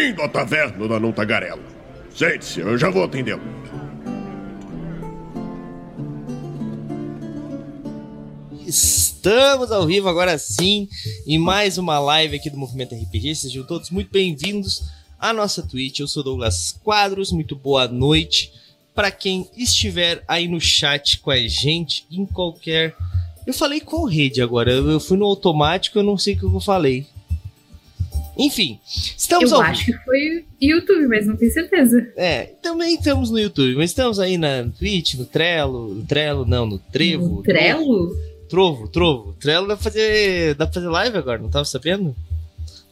Bem-vindo à taverna da Não Tagarela. Sente-se, eu já vou atendê-lo. Estamos ao vivo agora sim em mais uma live aqui do Movimento RPG. Sejam todos muito bem-vindos à nossa Twitch. Eu sou Douglas Quadros, muito boa noite para quem estiver aí no chat com a gente em qualquer. Eu falei qual rede agora? Eu fui no automático, eu não sei o que eu falei. Enfim, estamos Eu ao acho que foi YouTube, mas não tenho certeza. É, também estamos no YouTube, mas estamos aí na Twitch, no Trello, no Trello não, no Trevo. No Trello? Trovo, Trovo. Trello dá pra fazer, dá pra fazer live agora, não tava sabendo?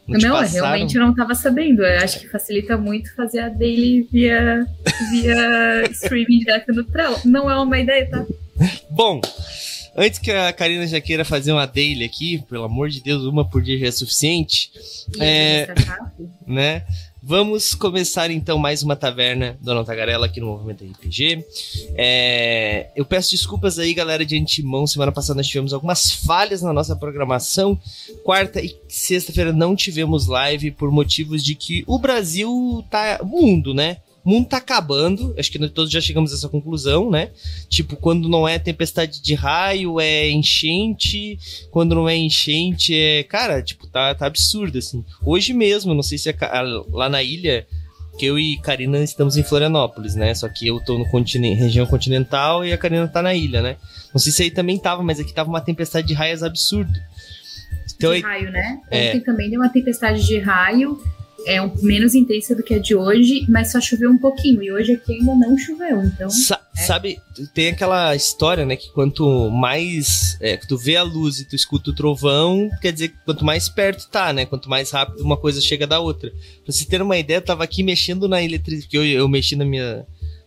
Não, te eu realmente não tava sabendo. Eu acho que facilita muito fazer a daily via, via streaming direto no Trello. Não é uma ideia, tá? Bom, antes que a Karina já queira fazer uma daily aqui, pelo amor de Deus, uma por dia já é suficiente, E É. né? Vamos começar então mais uma taverna Dona Tagarela aqui no Movimento RPG. É, eu peço desculpas aí, galera, de antemão. Semana passada nós tivemos algumas falhas na nossa programação. Quarta e sexta-feira não tivemos live por motivos de que o Brasil tá. O mundo, né? O mundo tá acabando. Acho que nós todos já chegamos a essa conclusão, né? Tipo, quando não é tempestade de raio, é enchente. Quando não é enchente, é. Cara, tipo, tá, tá absurdo, assim. Hoje mesmo, não sei se é lá na ilha, que eu e Karina estamos em Florianópolis, né? Só que eu tô no continen- região continental e a Karina tá na ilha, né? Não sei se aí também tava, mas aqui tava uma tempestade de raios absurdo. Então, de aí- raio, né? É. Ontem também deu uma tempestade de raio. É um, menos intensa do que a de hoje, mas só choveu um pouquinho. E hoje aqui ainda não choveu, então. Sa- Sabe, tem aquela história, né? Que quanto mais é, tu vê a luz e tu escuta o trovão, quer dizer que quanto mais perto tá, né? Quanto mais rápido uma coisa chega da outra. Pra você ter uma ideia, eu tava aqui mexendo na eletricidade, eu, eu mexi na minha,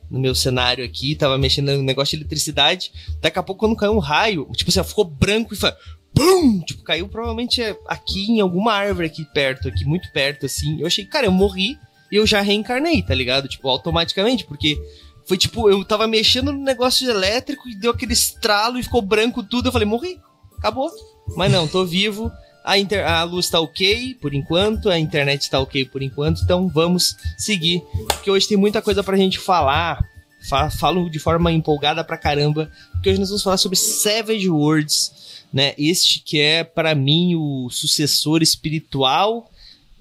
no meu cenário aqui, tava mexendo no negócio de eletricidade. Daqui a pouco, quando caiu um raio, tipo assim, ficou branco e foi. Pum! Tipo, caiu provavelmente aqui em alguma árvore aqui perto, aqui muito perto, assim. Eu achei, cara, eu morri e eu já reencarnei, tá ligado? Tipo, automaticamente, porque foi tipo, eu tava mexendo no negócio elétrico e deu aquele estralo e ficou branco tudo. Eu falei, morri, acabou. Mas não, tô vivo. A, inter- a luz tá ok por enquanto, a internet tá ok por enquanto, então vamos seguir. Porque hoje tem muita coisa pra gente falar. Fa- falo de forma empolgada pra caramba. Porque hoje nós vamos falar sobre Savage Worlds, né? Este que é, pra mim, o sucessor espiritual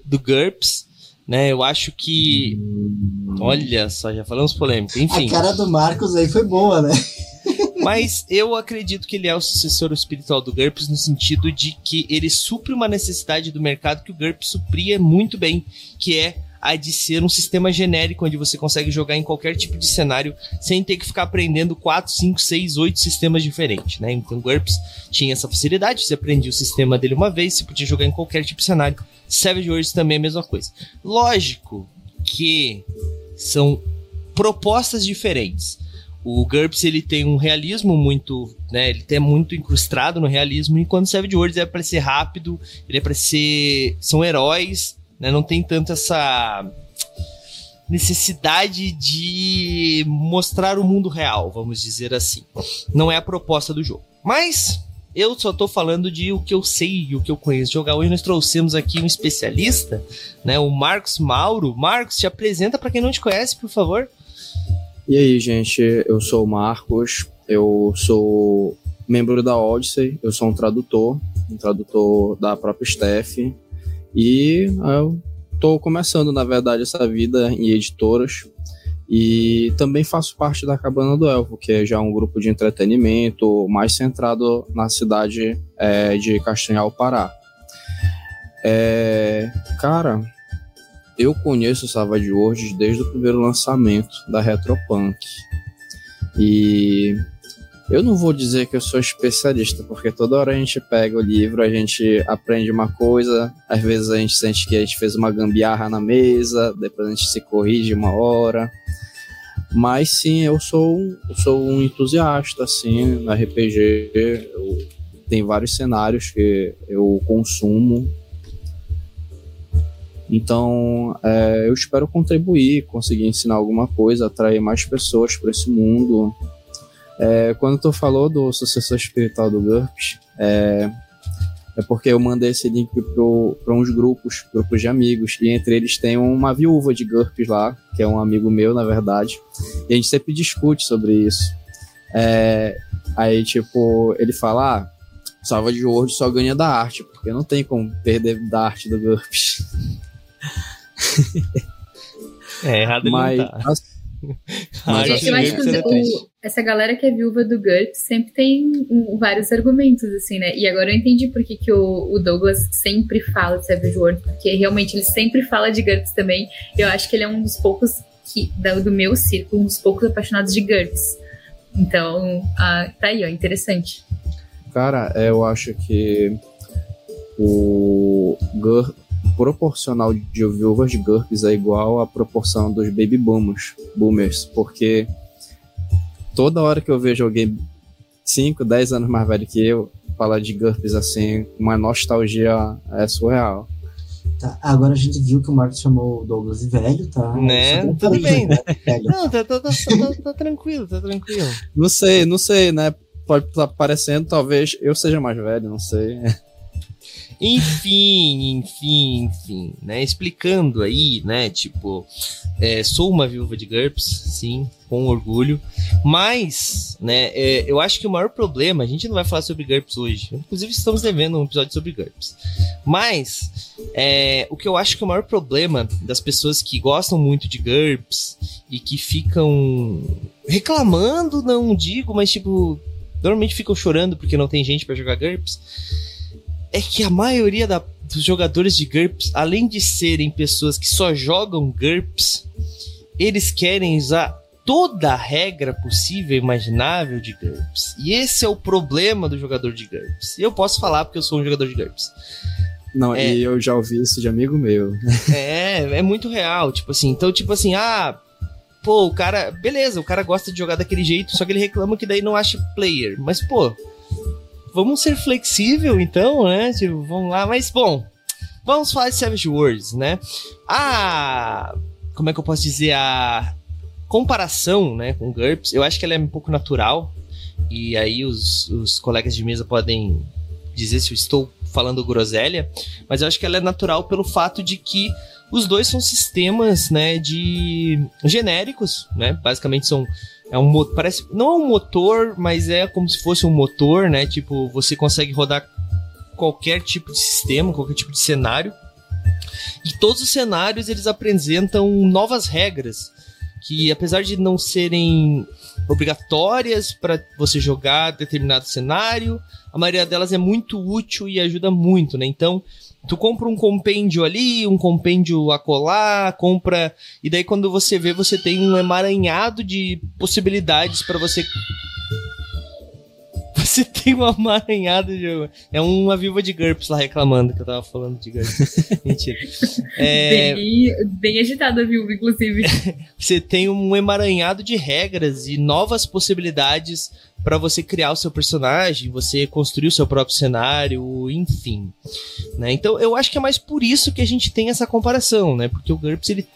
do GURPS. Né, eu acho que. Olha só, já falamos polêmica. Enfim. A cara do Marcos aí foi boa, né? Mas eu acredito que ele é o sucessor espiritual do GURPS no sentido de que ele supre uma necessidade do mercado que o GURPS supria muito bem, que é a de ser um sistema genérico onde você consegue jogar em qualquer tipo de cenário sem ter que ficar aprendendo 4, 5, 6, 8 sistemas diferentes, né? Então GURPS tinha essa facilidade, você aprendia o sistema dele uma vez, você podia jogar em qualquer tipo de cenário. Savage Worlds também é a mesma coisa. Lógico que são propostas diferentes. O GURPS ele tem um realismo muito, né, ele é muito incrustado no realismo, enquanto Savage Worlds é para ser rápido, ele é para ser são heróis, né, não tem tanto essa necessidade de mostrar o mundo real, vamos dizer assim. Não é a proposta do jogo. Mas eu só tô falando de o que eu sei e o que eu conheço jogar. Hoje nós trouxemos aqui um especialista, né, o Marcos Mauro. Marcos, te apresenta para quem não te conhece, por favor. E aí, gente, eu sou o Marcos, eu sou membro da Odyssey, eu sou um tradutor, um tradutor da própria Steph, e eu tô começando, na verdade, essa vida em editoras, e também faço parte da Cabana do Elfo, que é já um grupo de entretenimento mais centrado na cidade é, de Castanhal, Pará. É, cara, eu conheço o Savage Worlds desde o primeiro lançamento da Retropunk. E eu não vou dizer que eu sou especialista, porque toda hora a gente pega o livro, a gente aprende uma coisa, às vezes a gente sente que a gente fez uma gambiarra na mesa, depois a gente se corrige uma hora. Mas sim, eu sou, um- eu sou um entusiasta assim, no RPG. Eu, tem vários cenários que eu consumo então, é, eu espero contribuir, conseguir ensinar alguma coisa, atrair mais pessoas para esse mundo. É, quando tu falou do sucessor espiritual do GURPS, é, é porque eu mandei esse link para uns grupos, grupos de amigos, e entre eles tem uma viúva de GURPS lá, que é um amigo meu, na verdade, e a gente sempre discute sobre isso. É, aí, tipo, ele fala, ah, Salva de World só ganha da arte, porque não tem como perder da arte do GURPS. É, errado Mas, não tá. Mas eu, assim, eu acho que o- essa galera que é viúva do GURPS sempre tem um, vários argumentos, assim, né? E agora eu entendi por que, que o, o Douglas sempre fala de Savage Worlds, porque realmente ele sempre fala de GURPS também. Eu acho que ele é um dos poucos que, do meu círculo, um dos poucos apaixonados de GURPS. Então, ah, tá aí, ó, interessante. Cara, é, eu acho que o GUR, proporcional de viúvas de GURPS é igual à proporção dos baby boomers, boomers, porque toda hora que eu vejo alguém 5, 10 anos mais velho que eu falar de GURPS assim, uma nostalgia é surreal. Tá, agora a gente viu que o Marcos chamou o Douglas de velho, tá? Né? Deu Tudo bem, né? Velho. Não, tá, tá, tá, tá- tá tranquilo, tá tranquilo. Não sei, não sei, né? Pode estar parecendo, talvez eu seja mais velho, não sei. Enfim, enfim, enfim, né? Explicando aí, né? Tipo, é, sou uma viúva de GURPS, sim, com orgulho. Mas, né, é, eu acho que o maior problema, a gente não vai falar sobre GURPS hoje. Inclusive, estamos devendo um episódio sobre GURPS. Mas, é, o que eu acho que é o maior problema das pessoas que gostam muito de GURPS e que ficam reclamando, não digo, mas tipo, normalmente ficam chorando porque não tem gente pra jogar GURPS é que a maioria da- dos jogadores de GURPS, além de serem pessoas que só jogam GURPS, eles querem usar toda a regra possível e imaginável de GURPS. E esse é o problema do jogador de GURPS. E eu posso falar porque eu sou um jogador de GURPS. Não, É. e eu já ouvi isso de amigo meu. É, é muito real, tipo assim. Então, tipo assim, ah, pô, o cara, beleza, o cara gosta de jogar daquele jeito, só que ele reclama que daí não acha player. Mas, pô, vamos ser flexível então, né? Tipo, vamos lá, mas bom, vamos falar de Savage Worlds, né? A como é que eu posso dizer a comparação, né, com GURPS, eu acho que ela é um pouco natural. E aí os, os colegas de mesa podem dizer se eu estou falando groselha, mas eu acho que ela é natural pelo fato de que os dois são sistemas, né, de genéricos, né? Basicamente são é um parece não é um motor, mas é como se fosse um motor, né? Tipo, você consegue rodar qualquer tipo de sistema, qualquer tipo de cenário. E todos os cenários eles apresentam novas regras que apesar de não serem obrigatórias para você jogar determinado cenário, a maioria delas é muito útil e ajuda muito, né? Então, tu compra um compêndio ali, um compêndio acolá, compra e daí quando você vê, você tem um emaranhado de possibilidades para você você tem um emaranhado de é uma viúva de GURPS lá reclamando que eu tava falando de GURPS. Mentira. É, Bem, bem agitada, viu, inclusive. você tem um emaranhado de regras e novas possibilidades para você criar o seu personagem, você construir o seu próprio cenário, enfim. Né? Então eu acho que é mais por isso que a gente tem essa comparação, né? Porque o GURPS ele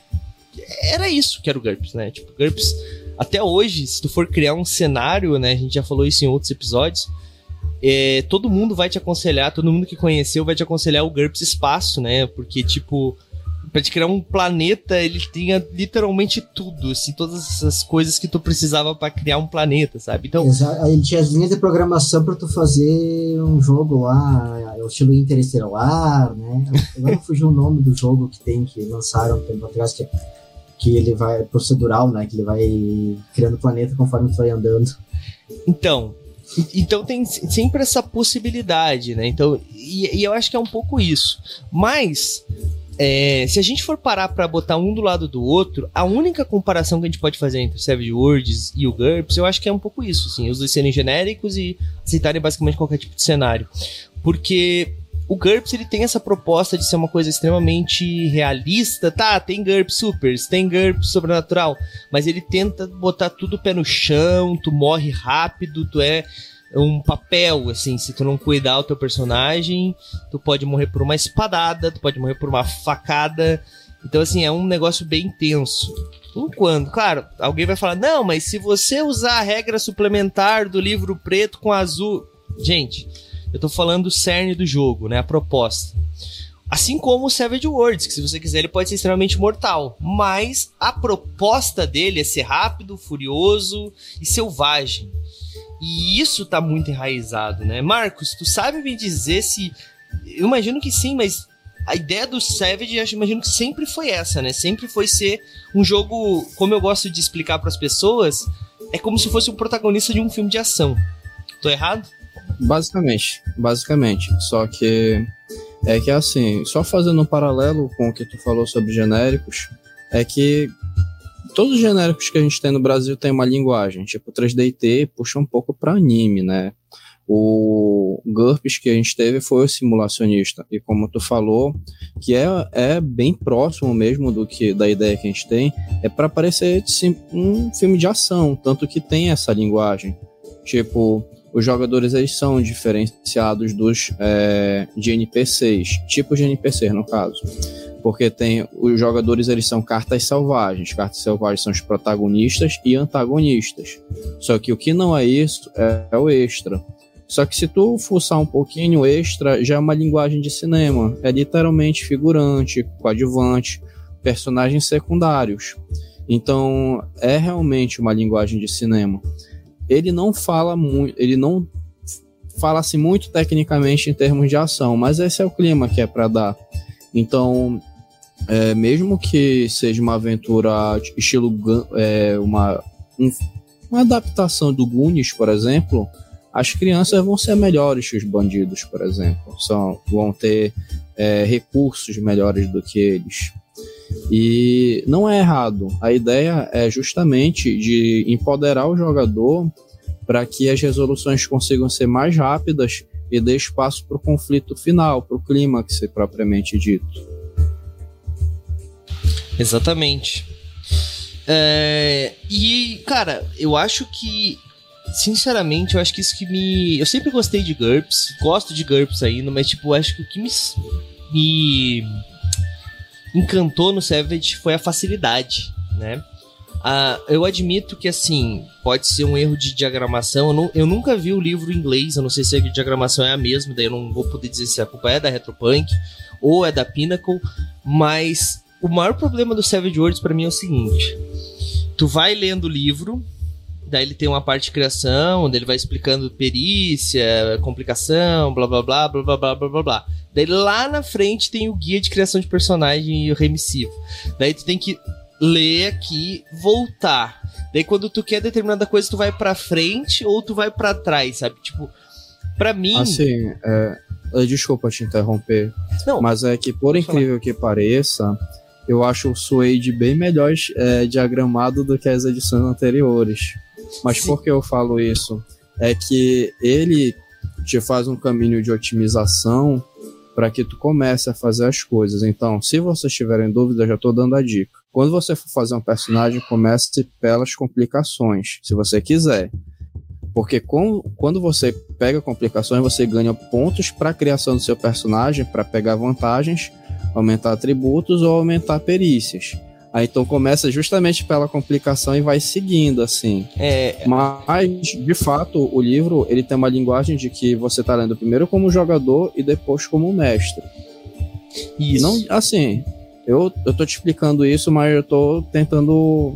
era isso que era o GURPS, né? Tipo, GURPS até hoje, se tu for criar um cenário, né? A gente já falou isso em outros episódios. é, todo mundo vai te aconselhar, todo mundo que conheceu vai te aconselhar o GURPS Espaço, né? Porque, tipo, pra te criar um planeta, ele tinha literalmente tudo, assim, todas essas coisas que tu precisava pra criar um planeta, sabe? Então, Exa- Aí tinha as linhas de programação para tu fazer um jogo lá, é o estilo interestelar, né? Agora fugiu o nome do jogo que tem, que lançaram um tempo atrás, que, que ele vai procedural, né? Que ele vai criando planeta conforme tu vai andando. Então, então tem sempre essa possibilidade, né? Então, e, e eu acho que é um pouco isso. Mas é, se a gente for parar pra botar um do lado do outro, a única comparação que a gente pode fazer entre o Savage Worlds e o GURPS, eu acho que é um pouco isso, assim, os dois serem genéricos e aceitarem basicamente qualquer tipo de cenário. Porque o GURPS ele tem essa proposta de ser uma coisa extremamente realista. Tá, tem GURPS Supers, tem GURPS Sobrenatural, mas ele tenta botar tudo pé no chão, tu morre rápido, tu é um papel, assim, se tu não cuidar o teu personagem, tu pode morrer por uma espadada, tu pode morrer por uma facada. Então, assim, é um negócio bem tenso. Enquanto, claro, alguém vai falar, não, mas se você usar a regra suplementar do livro preto com azul. Gente, Eu tô falando do cerne do jogo, né? A proposta. Assim como o Savage Worlds, que se você quiser ele pode ser extremamente mortal. Mas a proposta dele é ser rápido, furioso e selvagem. E isso tá muito enraizado, né? Marcos, tu sabe me dizer se. Eu imagino que sim, mas a ideia do Savage, eu imagino que sempre foi essa, né? Sempre foi ser um jogo, como eu gosto de explicar para as pessoas, é como se fosse um protagonista de um filme de ação. Tô errado? Basicamente, basicamente. Só que é que assim, só fazendo um paralelo com o que tu falou sobre genéricos, é que todos os genéricos que a gente tem no Brasil tem uma linguagem, tipo 3DT puxa um pouco para anime, né? O GURPS que a gente teve foi o simulacionista. E como tu falou, que é, é bem próximo mesmo do que da ideia que a gente tem, é para parecer sim, um filme de ação, tanto que tem essa linguagem. Tipo, os jogadores eles são diferenciados dos é, de NPCs, tipos de NPCs no caso. Porque tem os jogadores eles são cartas selvagens. Cartas selvagens são os protagonistas e antagonistas. Só que o que não é isso é, é o extra. Só que se tu fuçar um pouquinho extra, já é uma linguagem de cinema. É literalmente figurante, coadjuvante, personagens secundários. Então, é realmente uma linguagem de cinema. Ele não fala muito, ele não fala assim muito tecnicamente em termos de ação, mas esse é o clima que é para dar. Então, é, mesmo que seja uma aventura estilo é, uma, um, uma adaptação do Goonies, por exemplo, as crianças vão ser melhores que os bandidos, por exemplo. São, vão ter é, recursos melhores do que eles. E não é errado. A ideia é justamente de empoderar o jogador para que as resoluções consigam ser mais rápidas e dê espaço para o conflito final, para o clímax propriamente dito. Exatamente. É, e, cara, eu acho que sinceramente, eu acho que isso que me. Eu sempre gostei de GURPS, gosto de GURPS ainda, mas, tipo, acho que o que me. me encantou no Savage foi a facilidade, né? Ah, eu admito que, assim, pode ser um erro de diagramação. Eu, não, eu, nunca vi o livro em inglês, eu não sei se a diagramação é a mesma, daí eu não vou poder dizer se a culpa é da Retropunk ou é da Pinnacle, mas o maior problema do Savage Worlds para mim é o seguinte: tu vai lendo o livro, Daí ele tem uma parte de criação, onde ele vai explicando perícia, complicação, blá blá blá, blá blá blá blá blá blá. Daí lá na frente tem o guia de criação de personagem e o remissivo. Daí tu tem que ler aqui, voltar. Daí quando tu quer determinada coisa, tu vai pra frente ou tu vai para trás, sabe? Tipo, pra mim. Assim, é, desculpa te interromper. Não, mas é que, por incrível falar. que pareça, eu acho o Suede bem melhor é, diagramado do que as edições anteriores. Mas Sim. por que eu falo isso? É que ele te faz um caminho de otimização para que tu comece a fazer as coisas. Então, se vocês tiverem dúvida, já estou dando a dica. Quando você for fazer um personagem, comece pelas complicações, se você quiser. Porque com, quando você pega complicações, você ganha pontos para a criação do seu personagem, para pegar vantagens, aumentar atributos ou aumentar perícias. Aí então começa justamente pela complicação e vai seguindo, assim. É... Mas, de fato, o livro ele tem uma linguagem de que você tá lendo primeiro como jogador e depois como mestre. Isso. Não, assim, eu, eu tô te explicando isso, mas eu tô tentando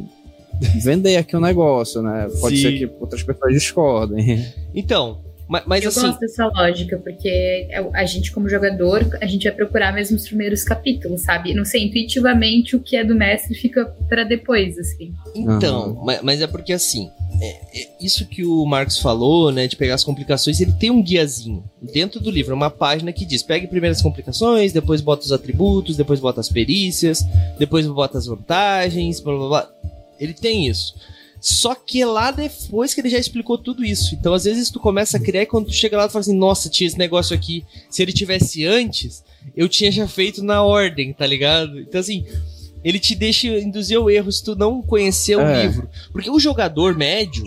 vender aqui o um negócio, né? Pode Sim. ser que outras pessoas discordem. Então, mas, mas eu assim... gosto dessa lógica, porque é a gente, como jogador, a gente vai procurar mesmo os primeiros capítulos, sabe? Não sei, intuitivamente o que é do mestre fica para depois, assim. Então, uhum. mas, mas, é porque assim, é, é isso que o Marcos falou, né, de pegar as complicações, ele tem um guiazinho dentro do livro, uma página que diz: pegue primeiro as complicações, depois bota os atributos, depois bota as perícias, depois bota as vantagens, blá blá blá. Ele tem isso. Só que lá depois que ele já explicou tudo isso. Então, às vezes, tu começa a criar e quando tu chega lá, tu fala assim, nossa, tinha esse negócio aqui. Se ele tivesse antes, eu tinha já feito na ordem, tá ligado? Então, assim, ele te deixa induzir ao erro se tu não conhecer o é. livro. Porque o jogador médio,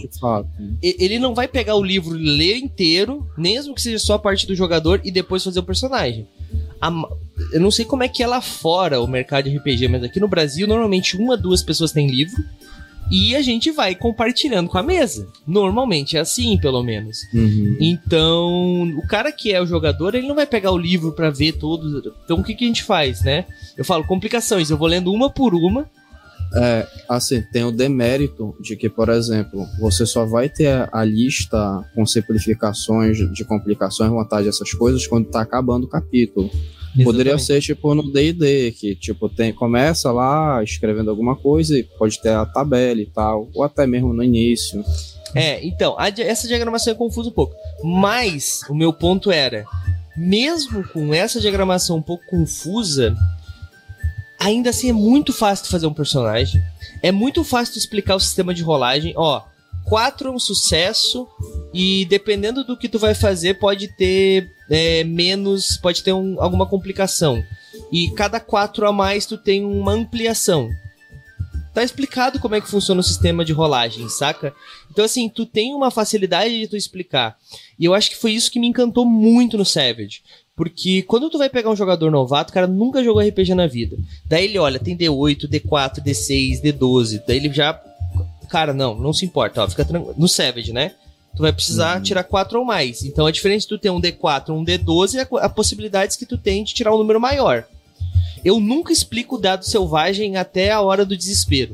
ele não vai pegar o livro e ler inteiro, mesmo que seja só a parte do jogador, e depois fazer o personagem. A, eu não sei como é que é lá fora o mercado de RPG, mas aqui no Brasil, normalmente uma, duas pessoas têm livro e a gente vai compartilhando com a mesa. Normalmente é assim, pelo menos. Uhum. Então, o cara que é o jogador, ele não vai pegar o livro para ver todos. Então, o que, que a gente faz, né? Eu falo complicações, eu vou lendo uma por uma. É, assim, tem o demérito de que, por exemplo, você só vai ter a lista com simplificações de complicações, vontade, essas coisas, quando tá acabando o capítulo. Poderia Exatamente. ser tipo no D&D, que tipo tem começa lá escrevendo alguma coisa e pode ter a tabela e tal, ou até mesmo no início. É, então, a essa diagramação é confusa um pouco. Mas o meu ponto era, mesmo com essa diagramação um pouco confusa, ainda assim é muito fácil de fazer um personagem. É muito fácil explicar o sistema de rolagem. Ó, 4 é um sucesso e dependendo do que tu vai fazer, pode ter é, menos, pode ter um- alguma complicação. E cada 4 a mais tu tem uma ampliação. Tá explicado como é que funciona o sistema de rolagem, saca? Então, assim, tu tem uma facilidade de tu explicar. E eu acho que foi isso que me encantou muito no Savage. Porque quando tu vai pegar um jogador novato, o cara nunca jogou RPG na vida. Daí ele olha, tem D8, D4, D6, D12. Daí ele já. Cara, não, não se importa, ó, fica tranquilo. No Savage, né? Tu vai precisar tirar 4 ou mais. Então é diferente de tu ter um D4 ou um D12 a, a possibilidades que tu tem de tirar um número maior. Eu nunca explico o dado selvagem até a hora do desespero.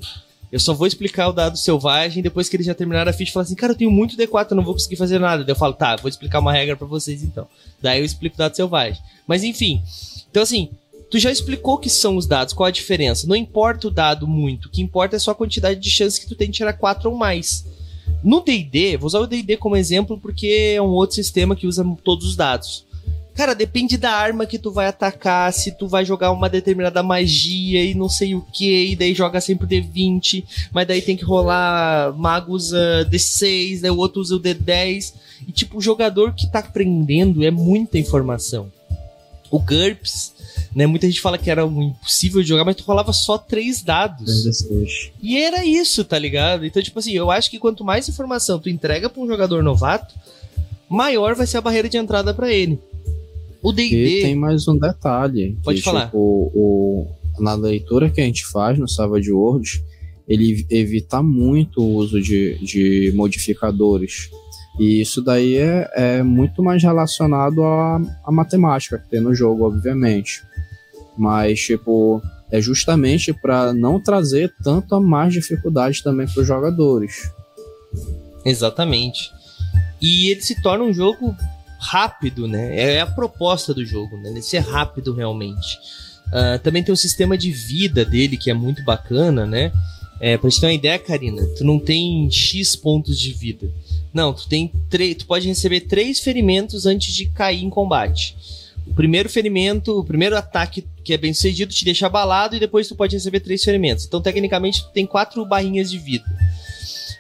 Eu só vou explicar o dado selvagem depois que eles já terminaram a ficha e falar assim, cara, eu tenho muito D4, eu não vou conseguir fazer nada. Daí eu falo, tá, vou explicar uma regra pra vocês então. Daí eu explico o dado selvagem. Mas enfim. Então assim, tu já explicou o que são os dados, qual a diferença. Não importa o dado muito, o que importa é só a quantidade de chances que tu tem de tirar 4 ou mais. No D&D, vou usar o D&D como exemplo porque é um outro sistema que usa todos os dados. Cara, depende da arma que tu vai atacar, se tu vai jogar uma determinada magia e não sei o que, e daí joga sempre o D20, mas daí tem que rolar, mago usa D6, daí o outro usa o D10. E tipo, o jogador que tá aprendendo é muita informação. O GURPS, né? Muita gente fala que era impossível de jogar, mas tu rolava só três dados. E era isso, tá ligado? Então, tipo assim, eu acho que quanto mais informação tu entrega pra um jogador novato, maior vai ser a barreira de entrada pra ele. O E D&D... tem mais um detalhe. Pode que, falar. Tipo, o, na leitura que a gente faz no Savage Worlds, ele evita muito o uso de, de modificadores. E isso daí é, é muito mais relacionado à, à matemática que tem no jogo, obviamente. Mas, tipo, é justamente para não trazer tanto a mais dificuldade também para os jogadores. Exatamente. E ele se torna um jogo rápido, né? É a proposta do jogo, né? Ele ser rápido realmente. Ah, também tem o sistema de vida dele, que é muito bacana, né? É, pra te ter uma ideia, Karina, tu não tem X pontos de vida. Não, tu tem tu pode receber três ferimentos antes de cair em combate. O primeiro ferimento, o primeiro ataque que é bem sucedido te deixa abalado e depois tu pode receber três ferimentos. Então, tecnicamente, tu tem quatro barrinhas de vida.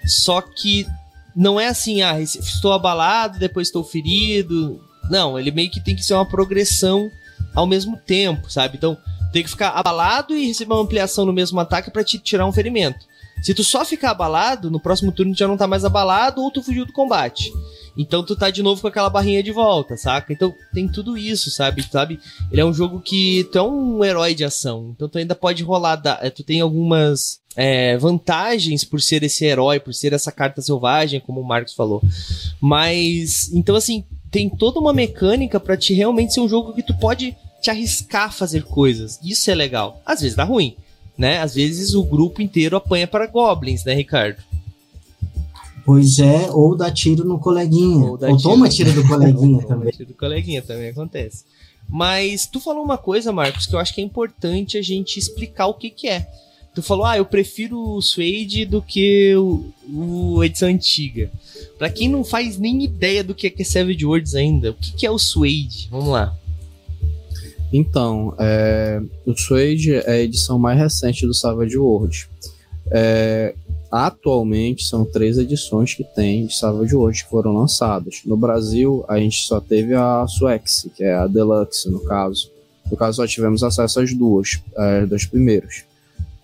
Só que não é assim, ah, estou abalado, depois estou ferido. Não, ele meio que tem que ser uma progressão ao mesmo tempo, sabe? Então, tem que ficar abalado e receber uma ampliação no mesmo ataque pra te tirar um ferimento. Se tu só ficar abalado, no próximo turno tu já não tá mais abalado ou tu fugiu do combate. Então tu tá de novo com aquela barrinha de volta, saca? Então tem tudo isso, sabe? Sabe? Ele é um jogo que tu é um herói de ação. Então tu ainda pode rolar. da- eh, Tu tem algumas é, vantagens por ser esse herói, por ser essa carta selvagem, como o Marcos falou. Mas. Então, assim, tem toda uma mecânica pra te realmente ser um jogo que tu pode te arriscar a fazer coisas. Isso é legal. Às vezes dá ruim, né? Às vezes o grupo inteiro apanha para goblins, né, Ricardo? Pois é, ou dá tiro no coleguinha. Ou Ou, toma tiro do coleguinha também. tiro do coleguinha também acontece. Mas tu falou uma coisa, Marcos, que eu acho que é importante a gente explicar o que que é. Tu falou, ah, eu prefiro o Suede do que o, o edição antiga. Pra quem não faz nem ideia do que é que é Savage Worlds ainda, o que que é o Suede? Vamos lá. Então, é, o Suede é a edição mais recente do Savage World. É, atualmente são três edições que tem de Savage World que foram lançadas. No Brasil, a gente só teve a Suex, que é a Deluxe, no caso. No caso, só tivemos acesso às duas, as das primeiras.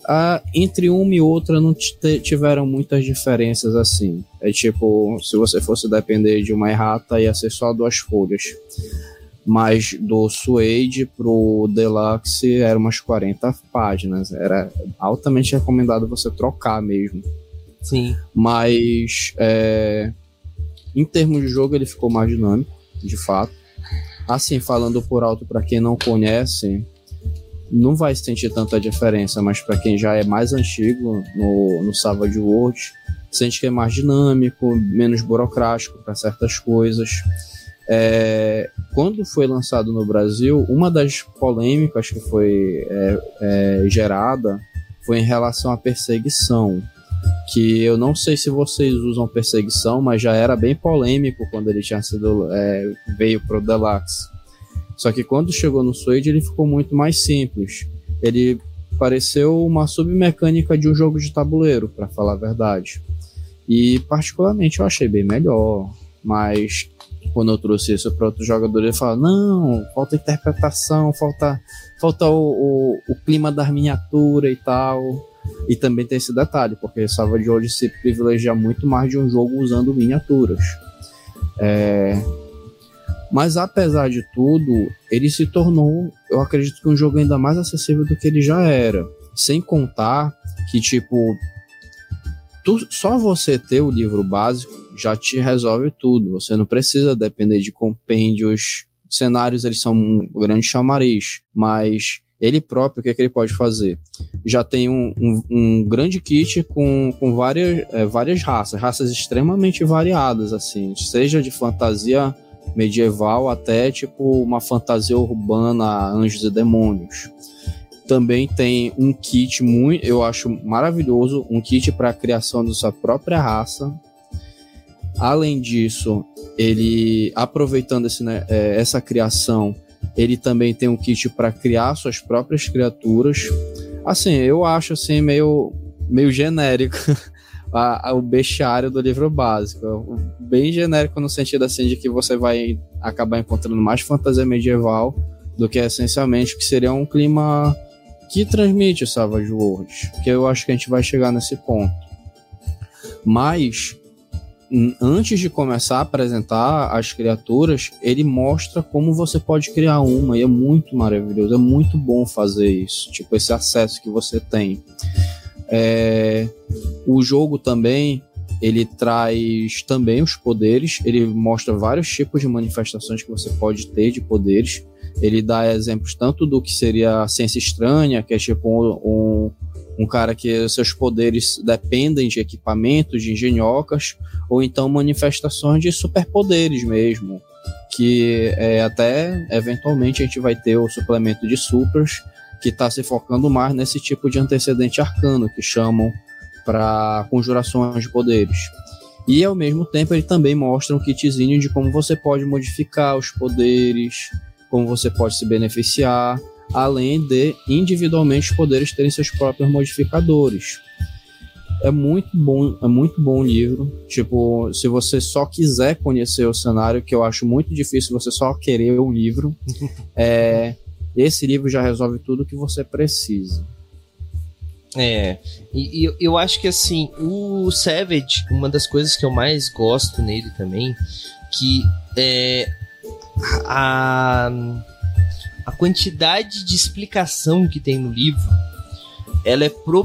Ah, entre uma e outra não tiveram muitas diferenças assim. É tipo, se você fosse depender de uma errata, ia ser só duas folhas mas do Suede pro Deluxe eram umas 40 páginas. Era altamente recomendado você trocar mesmo. Sim. Mas é, em termos de jogo ele ficou mais dinâmico, de fato. Assim, falando por alto para quem não conhece, não vai sentir tanta diferença, mas para quem já é mais antigo no, no Savage World, sente que é mais dinâmico, menos burocrático para certas coisas. É, quando foi lançado no Brasil, uma das polêmicas que foi é, é, gerada foi em relação à perseguição. Que eu não sei se vocês usam perseguição, mas já era bem polêmico quando ele tinha sido é, veio pro Deluxe. Só que quando chegou no Suede ele ficou muito mais simples. Ele pareceu uma submecânica de um jogo de tabuleiro, para falar a verdade. E particularmente eu achei bem melhor, mas quando eu trouxe isso para outro jogador, ele fala: não, falta interpretação, falta, falta o, o, o clima das miniaturas e tal. E também tem esse detalhe, porque Savage hoje se privilegia muito mais de um jogo usando miniaturas. É... Mas apesar de tudo, ele se tornou, eu acredito que um jogo ainda mais acessível do que ele já era. Sem contar que, tipo, tu, só você ter o livro básico já te resolve tudo. Você não precisa depender de compêndios. Cenários, eles são um grande chamariz, mas ele próprio, o que, é que ele pode fazer? Já tem um, um, um grande kit com, com várias, é, várias raças, raças extremamente variadas, assim, seja de fantasia medieval até tipo uma fantasia urbana, anjos e demônios também tem um kit muito, eu acho maravilhoso, um kit para a criação da sua própria raça. Além disso, ele aproveitando esse, né, é, essa criação, ele também tem um kit para criar suas próprias criaturas. Assim, eu acho assim meio meio genérico a, a, o bestiário do livro básico, bem genérico no sentido assim de que você vai acabar encontrando mais fantasia medieval do que essencialmente que seria um clima que transmite o Savage Worlds, que eu acho que a gente vai chegar nesse ponto. Mas antes de começar a apresentar as criaturas, ele mostra como você pode criar uma, e é muito maravilhoso, é muito bom fazer isso, tipo, esse acesso que você tem. É, o jogo também, ele traz também os poderes, ele mostra vários tipos de manifestações que você pode ter de poderes, ele dá exemplos tanto do que seria a ciência estranha, que é tipo um, um, cara que seus poderes dependem de equipamentos, de engenhocas, ou então manifestações de superpoderes mesmo, que é, até eventualmente a gente vai ter o suplemento de supers, que está se focando mais nesse tipo de antecedente arcano, que chamam para conjurações de poderes. E ao mesmo tempo ele também mostra um kitzinho de como você pode modificar os poderes, como você pode se beneficiar, além de individualmente os poderes terem seus próprios modificadores. É muito bom, é muito bom o livro. Tipo, se você só quiser conhecer o cenário, que eu acho muito difícil você só querer o livro, é, esse livro já resolve tudo o que você precisa. É, e, e, eu acho que assim, o Savage, uma das coisas que eu mais gosto nele também, que é, a, a quantidade de explicação que tem no livro ela é pro,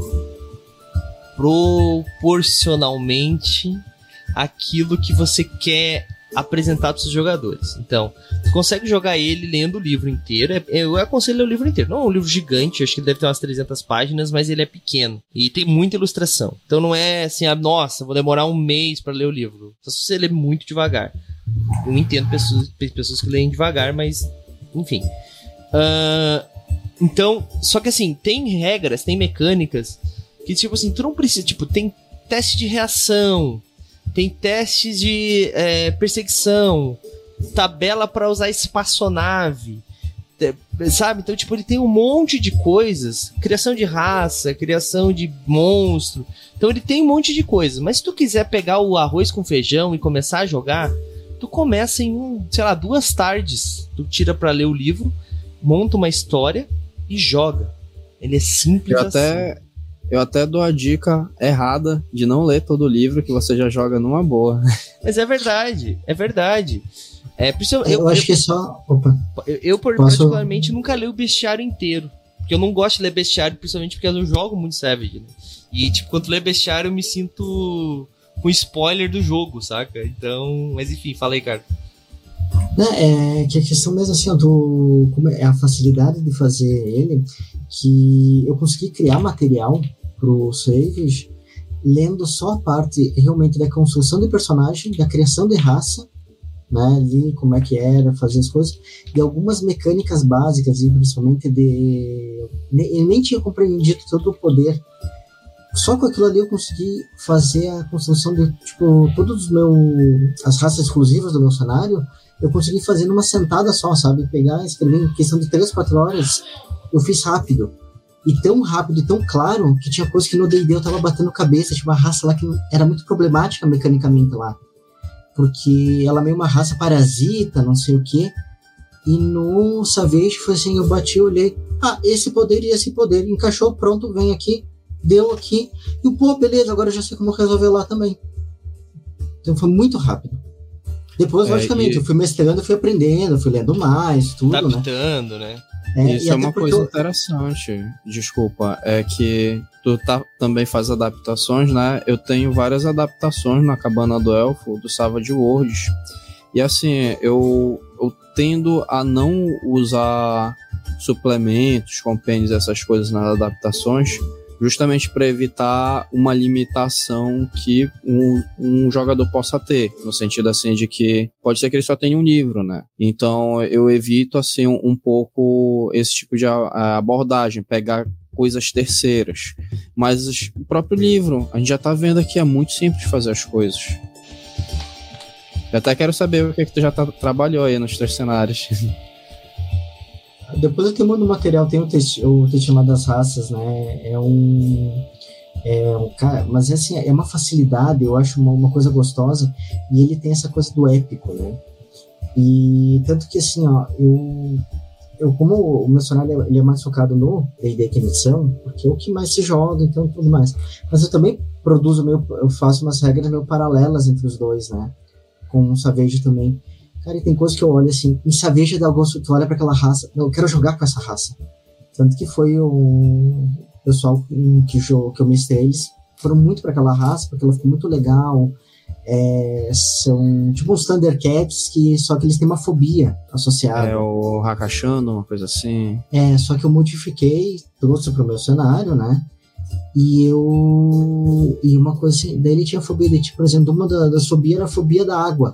proporcionalmente aquilo que você quer apresentar para os jogadores. Então, tu consegue jogar ele lendo o livro inteiro. É, eu aconselho o livro inteiro. Não é um livro gigante, acho que deve ter umas 300 páginas, mas ele é pequeno e tem muita ilustração. Então não é assim, ah, nossa, vou demorar um mês para ler o livro. Só se você ler muito devagar. Eu entendo pessoas, pessoas que leem devagar, mas enfim. Uh, então, só que assim, tem regras, tem mecânicas que, tipo assim, tu não precisa. Tipo, tem teste de reação, tem testes de é, perseguição, tabela para usar espaçonave. Sabe? Então, tipo, ele tem um monte de coisas. Criação de raça, criação de monstro. Então ele tem um monte de coisas. Mas se tu quiser pegar o arroz com feijão e começar a jogar, tu começa em, sei lá, duas tardes. Tu tira para ler o livro, monta uma história e joga. Ele é simples eu até, assim. Eu até dou a dica errada de não ler todo o livro, que você já joga numa boa. Mas é verdade, é verdade. É, eu, eu, acho eu, que só. Opa. Eu, eu particularmente, nunca li o bestiário inteiro. Porque eu não gosto de ler bestiário, principalmente porque eu jogo muito Savage, né? E, tipo, quando ler bestiário, eu me sinto com spoiler do jogo, saca? Então, mas enfim, fala aí, cara. Né, é que a questão mesmo assim, do, como é a facilidade de fazer ele, que eu consegui criar material pro Saves lendo só a parte realmente da construção de personagem, da criação de raça, né, ali como é que era, fazer as coisas, e algumas mecânicas básicas, e principalmente de... Eu nem tinha compreendido todo o poder só com aquilo ali eu consegui fazer a construção de, tipo, todos os meus. as raças exclusivas do meu cenário, eu consegui fazer numa sentada só, sabe? Pegar, escrever em questão de 3, 4 horas, eu fiz rápido. E tão rápido e tão claro que tinha coisa que no D&D eu tava batendo cabeça, tipo, uma raça lá que era muito problemática mecanicamente lá. Porque ela é meio uma raça parasita, não sei o quê. E no Savage foi assim, eu bati, olhei, ah, esse poder e esse poder, encaixou, pronto, vem aqui, deu aqui, e o pô, beleza, agora eu já sei como resolver lá também. Então foi muito rápido. Depois, é, logicamente, e... eu fui mestrando, fui aprendendo, fui lendo mais, tudo, né? Adaptando, né? né? É, Isso é uma coisa eu... interessante, desculpa, é que tu tá, também faz adaptações, né? Eu tenho várias adaptações na Cabana do Elfo, do Savage Worlds, e assim, eu, eu tendo a não usar suplementos, compêndios, essas coisas nas adaptações, justamente para evitar uma limitação que um, um, jogador possa ter, no sentido assim de que pode ser que ele só tenha um livro, né? Então eu evito assim um, um pouco esse tipo de abordagem, pegar coisas terceiras. Mas o próprio livro, a gente já tá vendo aqui, é muito simples fazer as coisas. Eu até quero saber o que, é que tu já tá, trabalhou aí nos teus cenários. Depois eu te mando o material, tem o, te o Testemunho das Raças, né? É um. É um cara, mas é assim, é uma facilidade, eu acho uma, uma coisa gostosa, e ele tem essa coisa do épico, né? E tanto que assim, ó, eu eu, como o meu cenário ele é mais focado no D&D que missão, porque é o que mais se joga, então tudo mais. Mas eu também produzo meu, eu faço umas regras meio paralelas entre os dois, né? Com o Savage também. Cara, e tem coisas que eu olho assim, em Saveja dá gosto, tu olha para aquela raça, eu quero jogar com essa raça. Tanto que foi o pessoal que, eu, que eu mestrei, eles foram muito para aquela raça, porque ela ficou muito legal. É, são tipo uns Thundercats, que, só que eles têm uma fobia associada. É o Hakashano, uma coisa assim. É, só que eu modifiquei, trouxe pro meu cenário, né? E eu. E uma coisa assim, daí ele tinha fobia de, tipo, por exemplo, uma das da fobias era a fobia da água.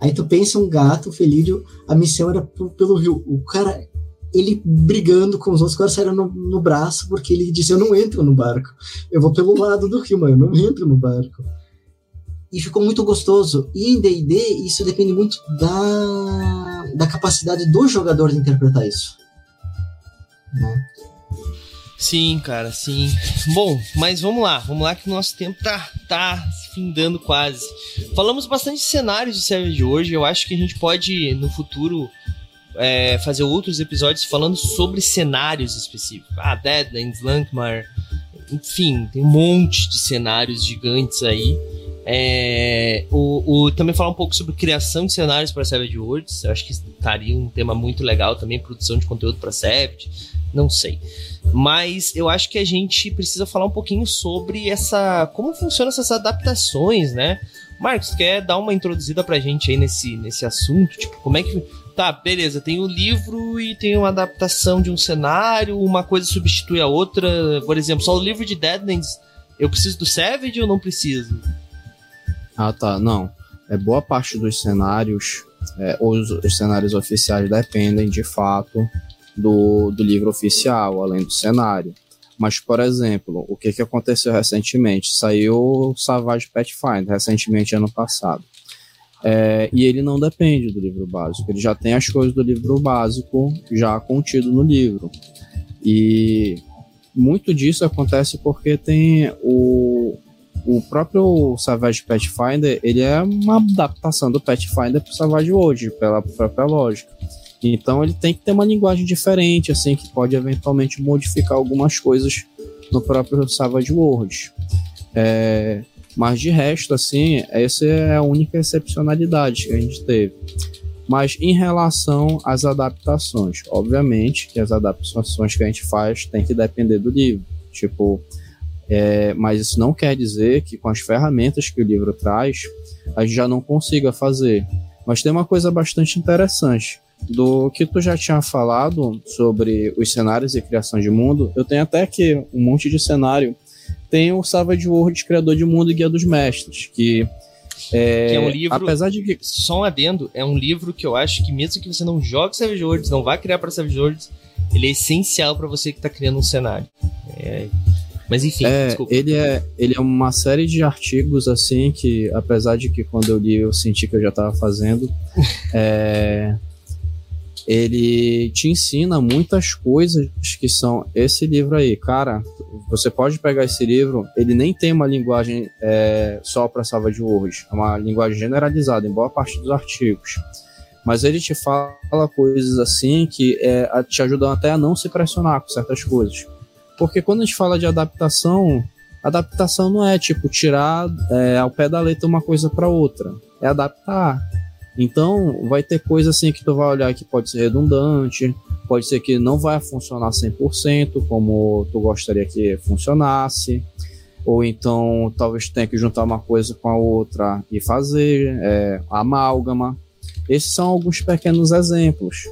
Aí tu pensa um gato, Felídio, a missão era pelo rio. O cara, ele brigando com os outros, caras saíram no, no, braço, porque ele disse: Eu não entro no barco. Eu vou pelo lado do rio, mas eu não entro no barco. E ficou muito gostoso. E em DD, isso depende muito da, da capacidade do jogador de interpretar isso. Né? Sim, cara, sim. Bom, mas vamos lá, vamos lá que o nosso tempo tá, tá se findando quase. Falamos bastante de cenários de série de hoje, eu acho que a gente pode, no futuro, é, fazer outros episódios falando sobre cenários específicos. Ah, Deadlands, Lankmar, enfim, tem um monte de cenários gigantes aí. É, o, o, também falar um pouco sobre criação de cenários para Savage Worlds. Eu acho que estaria um tema muito legal também, produção de conteúdo para Savage. Não sei. Mas eu acho que a gente precisa falar um pouquinho sobre essa. como funcionam essas adaptações, né? Marcos, quer dar uma introduzida pra gente aí nesse, nesse assunto? Tipo, como é que. Tá, beleza, tem o livro e tem uma adaptação de um cenário, uma coisa substitui a outra. Por exemplo, só o livro de Deadlands, eu preciso do Savage ou não preciso? Ah, tá, não. É boa parte dos cenários, é, os, os cenários oficiais dependem de fato do, do livro oficial, além do cenário. Mas, por exemplo, o que, que aconteceu recentemente? Saiu Savage Pathfinder, recentemente, ano passado. É, e ele não depende do livro básico, ele já tem as coisas do livro básico já contido no livro. E muito disso acontece porque tem o, o próprio Savage Pathfinder, ele é uma adaptação do Pathfinder para o Savage World, pela própria lógica. Então ele tem que ter uma linguagem diferente, assim, que pode eventualmente modificar algumas coisas no próprio Savage Worlds. É, mas de resto, assim, essa é a única excepcionalidade que a gente teve. Mas em relação às adaptações, obviamente que as adaptações que a gente faz tem que depender do livro. Tipo, é, mas isso não quer dizer que com as ferramentas que o livro traz, a gente já não consiga fazer. Mas tem uma coisa bastante interessante. Do que tu já tinha falado sobre os cenários e criação de mundo, eu tenho até aqui um monte de cenário. Tem o Savage World, Criador de Mundo e Guia dos Mestres, que é, que é um livro. Apesar de que. Só um adendo, é um livro que eu acho que, mesmo que você não jogue Savage Worlds, não vá criar para Savage Worlds, ele é essencial para você que está criando um cenário. É, mas enfim, é, ele é ele é uma série de artigos assim que apesar de que quando eu li eu senti que eu já estava fazendo, é, ele te ensina muitas coisas que são esse livro aí, cara. Você pode pegar esse livro, ele nem tem uma linguagem é, só para salva de Words, é uma linguagem generalizada em boa parte dos artigos. Mas ele te fala coisas assim que é, te ajudam até a não se pressionar com certas coisas. Porque quando a gente fala de adaptação, adaptação não é tipo tirar é, ao pé da letra uma coisa para outra, é adaptar. Então, vai ter coisa assim que tu vai olhar que pode ser redundante, pode ser que não vai funcionar 100% como tu gostaria que funcionasse, ou então talvez tenha que juntar uma coisa com a outra e fazer é, amálgama. Esses são alguns pequenos exemplos.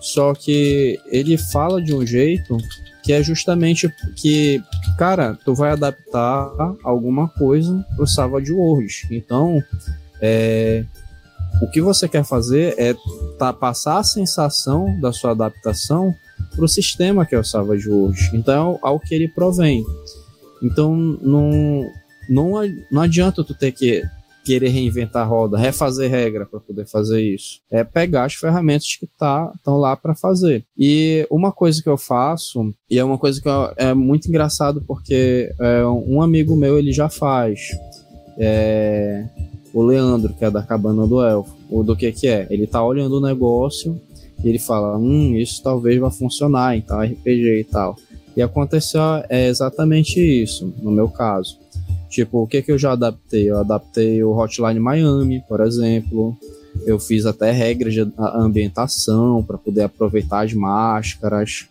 Só que ele fala de um jeito que é justamente que, cara, tu vai adaptar alguma coisa pro Savage Worlds. Então, é, o que você quer fazer é tá, passar a sensação da sua adaptação pro sistema que é o Savage Worlds. Então, ao que ele provém. Então, não, não, não adianta tu ter que querer reinventar a roda, refazer regra para poder fazer isso. É pegar as ferramentas que tá estão lá para fazer. E uma coisa que eu faço, e é uma coisa que eu, é muito engraçado porque é, um amigo meu ele já faz. É, o Leandro, que é da cabana do elfo. O do que que é? Ele tá olhando o negócio e ele fala, hum, isso talvez vá funcionar, então RPG e tal. E aconteceu é exatamente isso, no meu caso. Tipo, o que que eu já adaptei? Eu adaptei o Hotline Miami, por exemplo. Eu fiz até regras de ambientação para poder aproveitar as máscaras,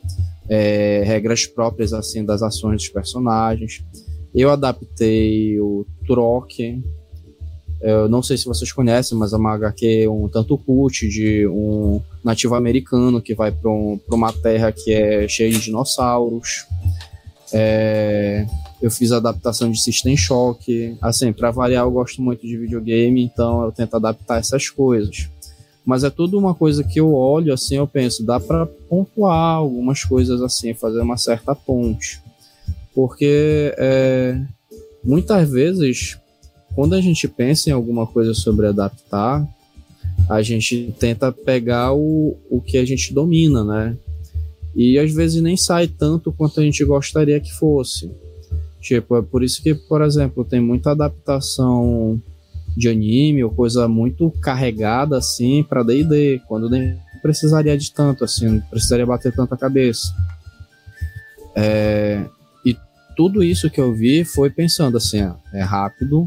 é, regras próprias assim das ações dos personagens. Eu adaptei o Troque. Eu não sei se vocês conhecem, mas é uma HQ um tanto cult de um nativo americano que vai para um, uma terra que é cheia de dinossauros. É, eu fiz adaptação de System Shock. Assim, para variar, eu gosto muito de videogame, então eu tento adaptar essas coisas. Mas é tudo uma coisa que eu olho assim, eu penso, dá para pontuar algumas coisas assim, fazer uma certa ponte. Porque é, muitas vezes, quando a gente pensa em alguma coisa sobre adaptar, a gente tenta pegar o, o que a gente domina, né? E às vezes nem sai tanto quanto a gente gostaria que fosse. Tipo, é por isso que, por exemplo, tem muita adaptação de anime ou coisa muito carregada assim para D&D, quando nem precisaria de tanto assim, não precisaria bater tanta cabeça. É, e tudo isso que eu vi foi pensando assim, ó, é rápido,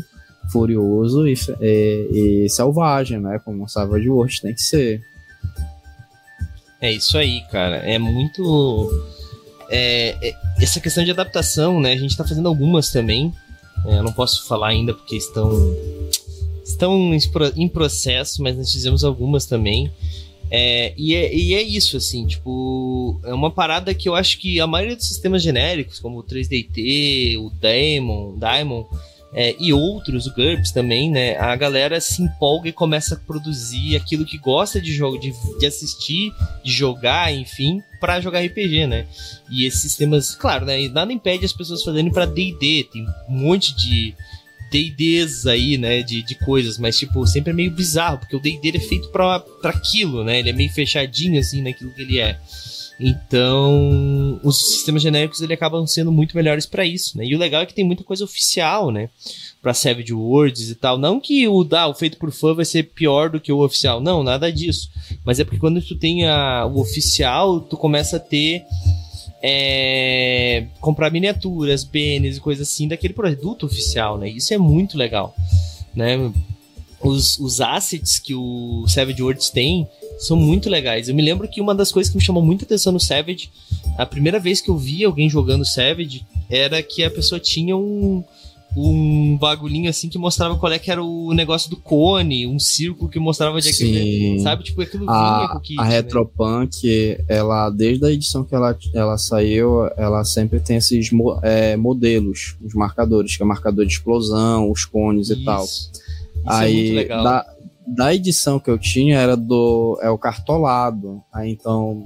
furioso e, e, e selvagem, né? Como um Savage World tem que ser. É isso aí, cara. É muito é, é, essa questão de adaptação, né? A gente está fazendo algumas também. É, eu não posso falar ainda porque estão estão em processo, mas nós fizemos algumas também. É, e, é, e é isso, assim, tipo, é uma parada que eu acho que a maioria dos sistemas genéricos, como o 3DT, o Daemon, Daemon é, e outros, GURPS também, né? A galera se empolga e começa a produzir aquilo que gosta de jogo, de, de assistir, de jogar, enfim, para jogar RPG, né? E esses sistemas, claro, né? Nada impede as pessoas fazerem para D&D, tem um monte de D&Ds aí, né, de, de coisas, mas, tipo, sempre é meio bizarro, porque o D&D é feito para aquilo, né? Ele é meio fechadinho, assim, naquilo que ele é. Então, os sistemas genéricos ele acabam sendo muito melhores para isso, né? E o legal é que tem muita coisa oficial, né? Para Savage Worlds e tal. Não que o da, o feito por fã vai ser pior do que o oficial, não, nada disso. Mas é porque quando tu tem a, o oficial, tu começa a ter é, comprar miniaturas, bens e coisas assim daquele produto oficial, né? Isso é muito legal, né? os, os assets que o Savage Worlds tem são muito legais. Eu me lembro que uma das coisas que me chamou muita atenção no Savage, a primeira vez que eu vi alguém jogando Savage, era que a pessoa tinha um, um bagulhinho assim que mostrava qual é que era o negócio do cone, um círculo que mostrava de aquele, sabe? Tipo, aquilo vinha a, com o kit, a né? Retropunk, ela, desde a edição que ela, ela saiu, ela sempre tem esses é, modelos, os marcadores, que é marcador de explosão, os cones e tal. Isso. Isso é muito Aí, legal. da, da edição que eu tinha era do é o cartolado. Aí então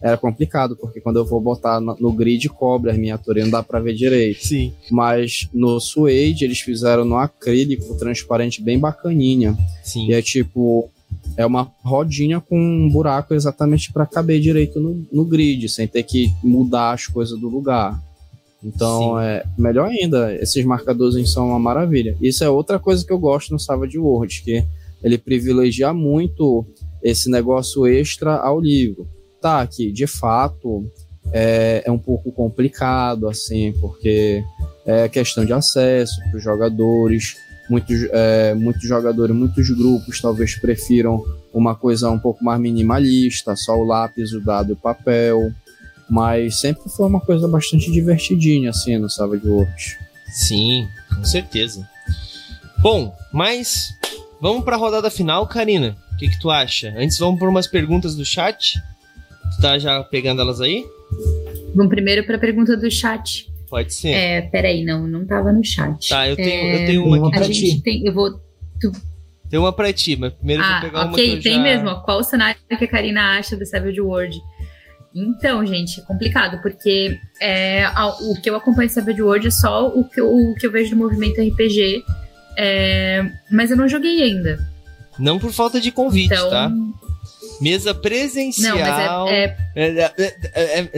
era complicado, porque quando eu vou botar no, grid cobre as miniaturas, não dá pra ver direito. Sim. Mas no Suede eles fizeram no acrílico transparente bem bacaninha. Sim. E é tipo. É uma rodinha com um buraco exatamente para caber direito no, no grid, sem ter que mudar as coisas do lugar. Então, Sim. é melhor ainda, esses marcadores são uma maravilha. Isso é outra coisa que eu gosto no Savage World, que ele privilegia muito esse negócio extra ao livro. Tá, que de fato é, é um pouco complicado, assim, porque é questão de acesso para os jogadores. Muitos, é, muitos jogadores, muitos grupos talvez prefiram uma coisa um pouco mais minimalista, só o lápis, o dado e o papel. Mas sempre foi uma coisa bastante divertidinha, assim, no Savage Worlds. Sim, com certeza. Bom, mas vamos pra rodada final, Karina. O que, que tu acha? Antes vamos por umas perguntas do chat. Tu tá já pegando elas aí? Vamos primeiro para a pergunta do chat. Pode ser. É, peraí, não, não tava no chat. Tá, eu tenho, É, eu tenho uma uma aqui. A pra gente ti. tem. Eu vou. Tem uma pra ti, mas primeiro eu vou Ah, pegar uma que ok, tem já... mesmo. ó. Qual o cenário que a Karina acha do Savage World? Então, gente, é complicado, porque é, a- o que eu acompanho do Savage World é só o que, eu, o que eu vejo do movimento RPG. é, mas eu não joguei ainda. Não por falta de convite, Então. tá? Mesa presencial. Não, mas é, é, É, é, é,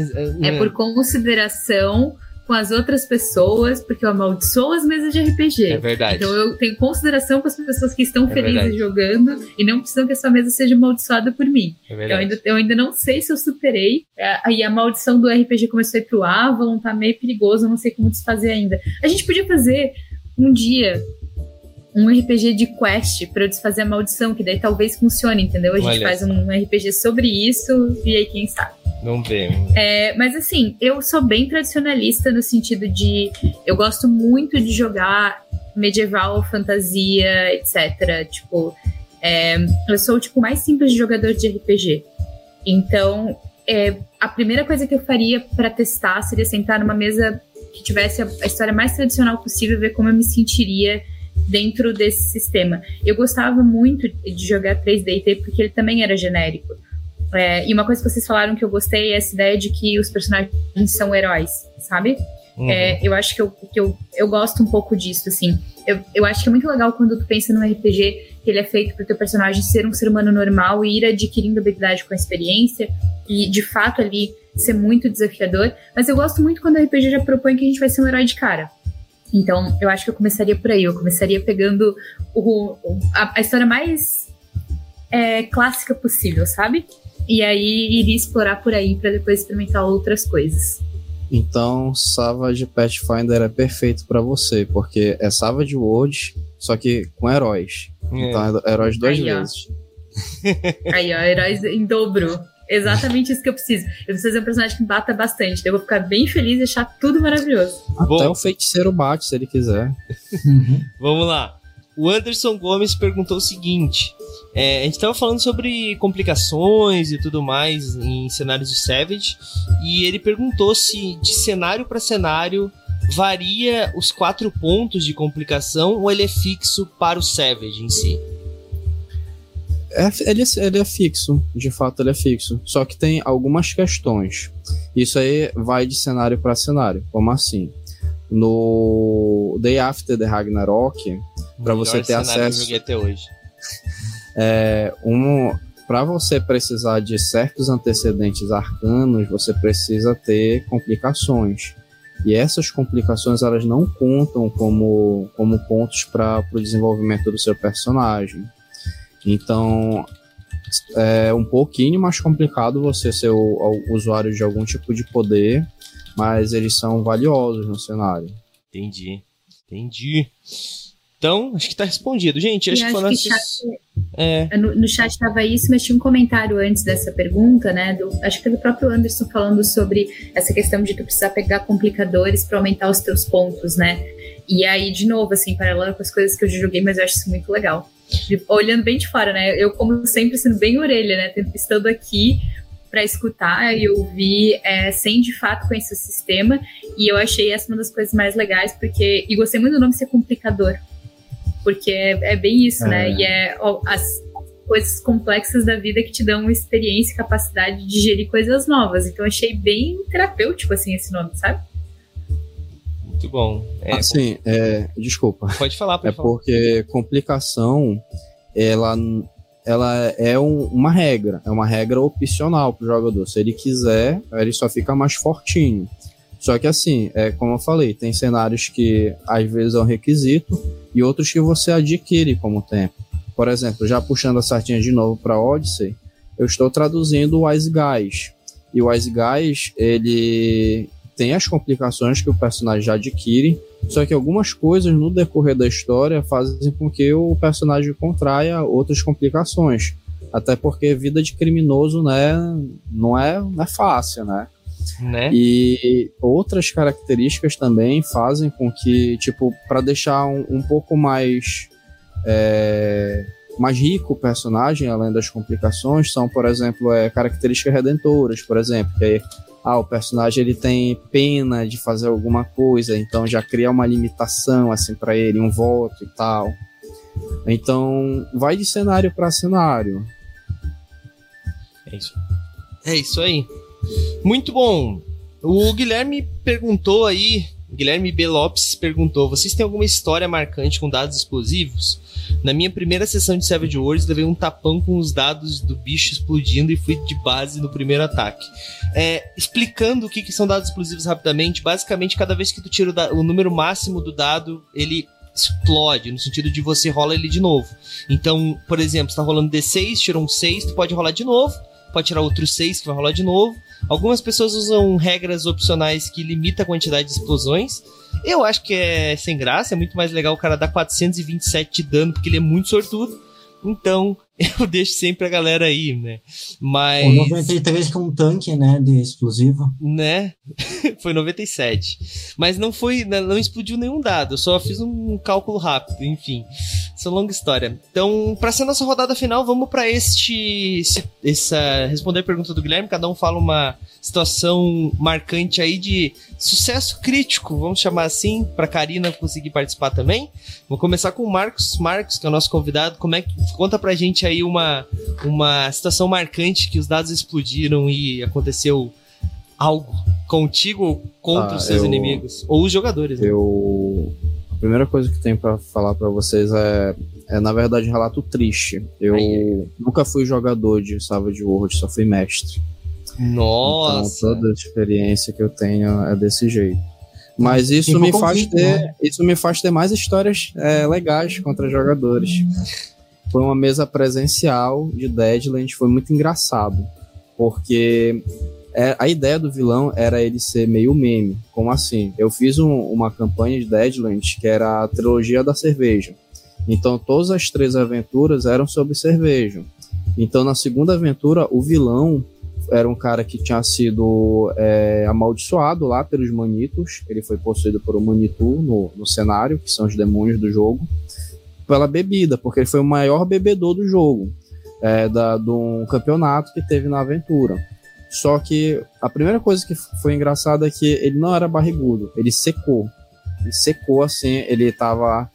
é, é, por consideração com as outras pessoas, porque eu amaldiçoo as mesas de RPG. É verdade. Então eu tenho consideração com as pessoas que estão É felizes verdade. jogando e não precisam que a sua mesa seja amaldiçoada por mim. É Eu verdade. ainda, eu ainda não sei se eu superei. Aí a maldição do RPG começou a ir pro Avalon, tá meio perigoso, eu não sei como desfazer ainda. A gente podia fazer um dia um RPG de quest pra eu desfazer a maldição, que daí talvez funcione, entendeu? A gente Olha faz um RPG sobre isso e aí quem sabe. Vamos ver. É, mas assim, eu sou bem tradicionalista no sentido de eu gosto muito de jogar medieval, fantasia, etc. Tipo, é, eu sou o tipo mais simples de jogador de RPG. Então, é, a primeira coisa que eu faria pra testar seria sentar numa mesa que tivesse a, a história mais tradicional possível ver como eu me sentiria dentro desse sistema. Eu gostava muito de jogar 3D porque ele também era genérico. É, e uma coisa que vocês falaram que eu gostei é essa ideia de que os personagens são heróis, sabe? Uhum. É, eu acho que, eu, que eu, eu gosto um pouco disso, assim. Eu, eu acho que é muito legal quando tu pensa num RPG que ele é feito pro teu personagem ser um ser humano normal e ir adquirindo habilidade com a experiência e, de fato, ali ser muito desafiador. Mas eu gosto muito quando o RPG já propõe que a gente vai ser um herói de cara. Então, eu acho que eu começaria por aí. Eu começaria pegando o, a, a história mais é, clássica possível, sabe? E aí iria explorar por aí pra depois experimentar outras coisas. Então, Savage Pathfinder é perfeito pra você, porque é Savage World, só que com heróis. É. Então, é heróis duas Aí, ó. vezes. Aí, ó, heróis em dobro. Exatamente isso que eu preciso. Eu preciso fazer um personagem que bata bastante. daí Eu vou ficar bem feliz e achar tudo maravilhoso. Bom. Até o feiticeiro bate, se ele quiser. Uhum. Vamos lá. O Anderson Gomes perguntou o seguinte: é, a gente estava falando sobre complicações e tudo mais em cenários de Savage, e ele perguntou se de cenário para cenário varia os quatro pontos de complicação ou ele é fixo para o Savage em si. É, ele, é- ele é fixo, de fato ele é fixo. Só que tem algumas questões. Isso aí vai de cenário para cenário. Como assim? No Day After the Ragnarok, Pra Melhor você ter cenário que eu acesso. até hoje. é um, para você precisar de certos antecedentes arcanos, você precisa ter complicações. E essas complicações elas não contam como, como pontos para o desenvolvimento do seu personagem. Então é um pouquinho mais complicado você ser o, o usuário de algum tipo de poder, mas eles são valiosos no cenário. Entendi. Entendi. Então, acho que tá respondido. Gente, acho, acho que foi que chat, é. no, no, chat estava isso, mas tinha um comentário antes dessa pergunta, né? Do, acho que do próprio Anderson falando sobre essa questão de tu precisar pegar complicadores para aumentar os teus pontos, né? E aí, de novo, assim, paralelo com as coisas que eu já joguei, mas eu acho isso muito legal. Olhando bem de fora, né? Eu, como sempre, sendo bem orelha, né? Estando aqui para escutar e ouvir é, sem de fato conhecer o sistema. E eu achei essa uma das coisas mais legais, porque. E gostei muito do nome ser complicador, porque é, é bem isso, né? é. né? E é ó, as coisas complexas da vida que te dão experiência e capacidade de digerir coisas novas. Então achei bem terapêutico, assim, esse nome, sabe? Muito bom. É, assim, é, desculpa. Pode falar, pode É falar. porque complicação, ela, ela é um, uma regra, é uma regra opcional pro jogador. Se ele quiser, ele só fica mais fortinho. Só que assim, é como eu falei, tem cenários que às vezes é um requisito e outros que você adquire como tempo. Por exemplo, já puxando a sartinha de novo para Odyssey, eu estou traduzindo o Wise Guys. E o Wise Guys, ele tem as complicações que o personagem já adquire, só que algumas coisas no decorrer da história fazem com que o personagem contraia outras complicações. Até porque vida de criminoso, né, não é, não é fácil, né? Né? E outras características também fazem com que, tipo, para deixar um, um, pouco mais é, mais rico o personagem, além das complicações, são, por exemplo, é, características redentoras, por exemplo, que aí, ah, o personagem ele tem pena de fazer alguma coisa, então já cria uma limitação assim para ele, um voto e tal. Então, vai de cenário para cenário. É isso. É isso aí. Muito bom. O Guilherme perguntou aí, Guilherme B. Lopes perguntou: vocês têm alguma história marcante com dados explosivos? Na minha primeira sessão de Savage Wars, levei um tapão com os dados do bicho explodindo e fui de base no primeiro ataque. É, explicando o que, que, são dados explosivos rapidamente, basicamente, cada vez que tu tira o, o número máximo do dado, ele explode, no sentido de você rola ele de novo. Então, por exemplo, você tá rolando D6, tirou um 6, tu pode rolar de novo, pode tirar outro 6 que vai rolar de novo. Algumas pessoas usam regras opcionais que limitam a quantidade de explosões. Eu acho que é sem graça, é muito mais legal o cara dar 427 de dano, porque ele é muito sortudo. Então, eu deixo sempre a galera aí, né? Mas. O 93 com um tanque, né? De explosivo. Né? foi 97. Mas não foi. Não explodiu nenhum dado. Eu só fiz um cálculo rápido, enfim. Essa é longa história. Então, para ser nossa rodada final, vamos para este. Essa, responder a pergunta do Guilherme. Cada um fala uma situação marcante aí de sucesso crítico, vamos chamar assim, para Karina conseguir participar também. Vou começar com o Marcos, Marcos, que é o nosso convidado. Como é que conta pra gente aí uma uma situação marcante que os dados explodiram e aconteceu algo contigo ou contra ah, os seus eu, inimigos ou os jogadores? Né? Eu a primeira coisa que tenho para falar para vocês é é na verdade um relato triste. Eu Aí. nunca fui jogador de Savage World, só fui mestre. Nossa! Então, toda a experiência que eu tenho é desse jeito. Mas isso me faz ter, né? isso me faz ter mais histórias é, legais contra jogadores. Foi uma mesa presencial de Deadland, foi muito engraçado, porque é, a ideia do vilão era ele ser meio meme. Como assim? Eu fiz um, uma campanha de Deadland que era a trilogia da cerveja. Então todas as três aventuras eram sobre cerveja. Então na segunda aventura o vilão era um cara que tinha sido é, amaldiçoado lá pelos manitos. Ele foi possuído por um manitu no, no cenário, que são os demônios do jogo, pela bebida, porque ele foi o maior bebedor do jogo, é, da, um campeonato que teve na aventura. Só que a primeira coisa que foi engraçada é que ele não era barrigudo, ele secou. Ele secou assim, ele tava.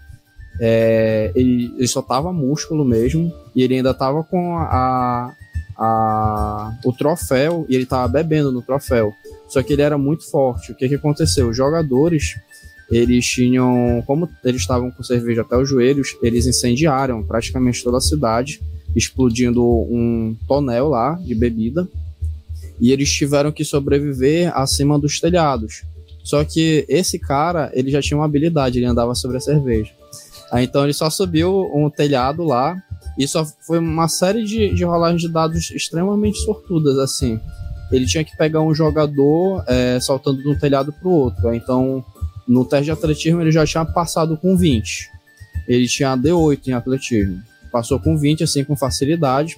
É, ele, ele só tava músculo mesmo, e ele ainda tava com a, a, o troféu e ele estava bebendo no troféu. Só que ele era muito forte. O que, que aconteceu? Os jogadores, eles tinham, como eles estavam com cerveja até os joelhos, eles incendiaram praticamente toda a cidade, explodindo um tonel lá de bebida. E eles tiveram que sobreviver acima dos telhados. Só que esse cara, ele já tinha uma habilidade, ele andava sobre a cerveja. Então ele só subiu um telhado lá isso foi uma série de, de rolagens de dados extremamente sortudas, assim. Ele tinha que pegar um jogador é, saltando de um telhado para o outro. Então, no teste de atletismo, ele já tinha passado com 20. ele tinha D8 em atletismo. Passou com 20, assim, com facilidade.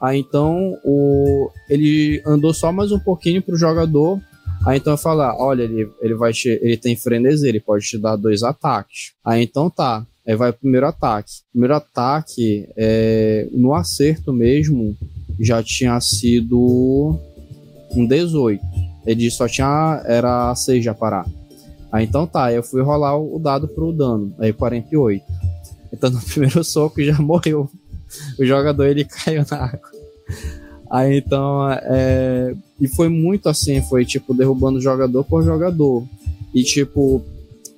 Aí então o, ele andou só mais um pouquinho pro jogador. Aí então eu falar, ah, olha, ele, ele vai te, ele tem frenesi, ele pode te dar dois ataques. Aí então tá. Aí vai o primeiro ataque. Primeiro ataque, é, no acerto mesmo, já tinha sido um 18. Ele só tinha. Era 6 já parar. Aí então tá, eu fui rolar o dado pro dano. Aí 48. Então no primeiro soco já morreu. O jogador ele caiu na água. Aí então. É, e foi muito assim, foi tipo derrubando jogador por jogador. E tipo,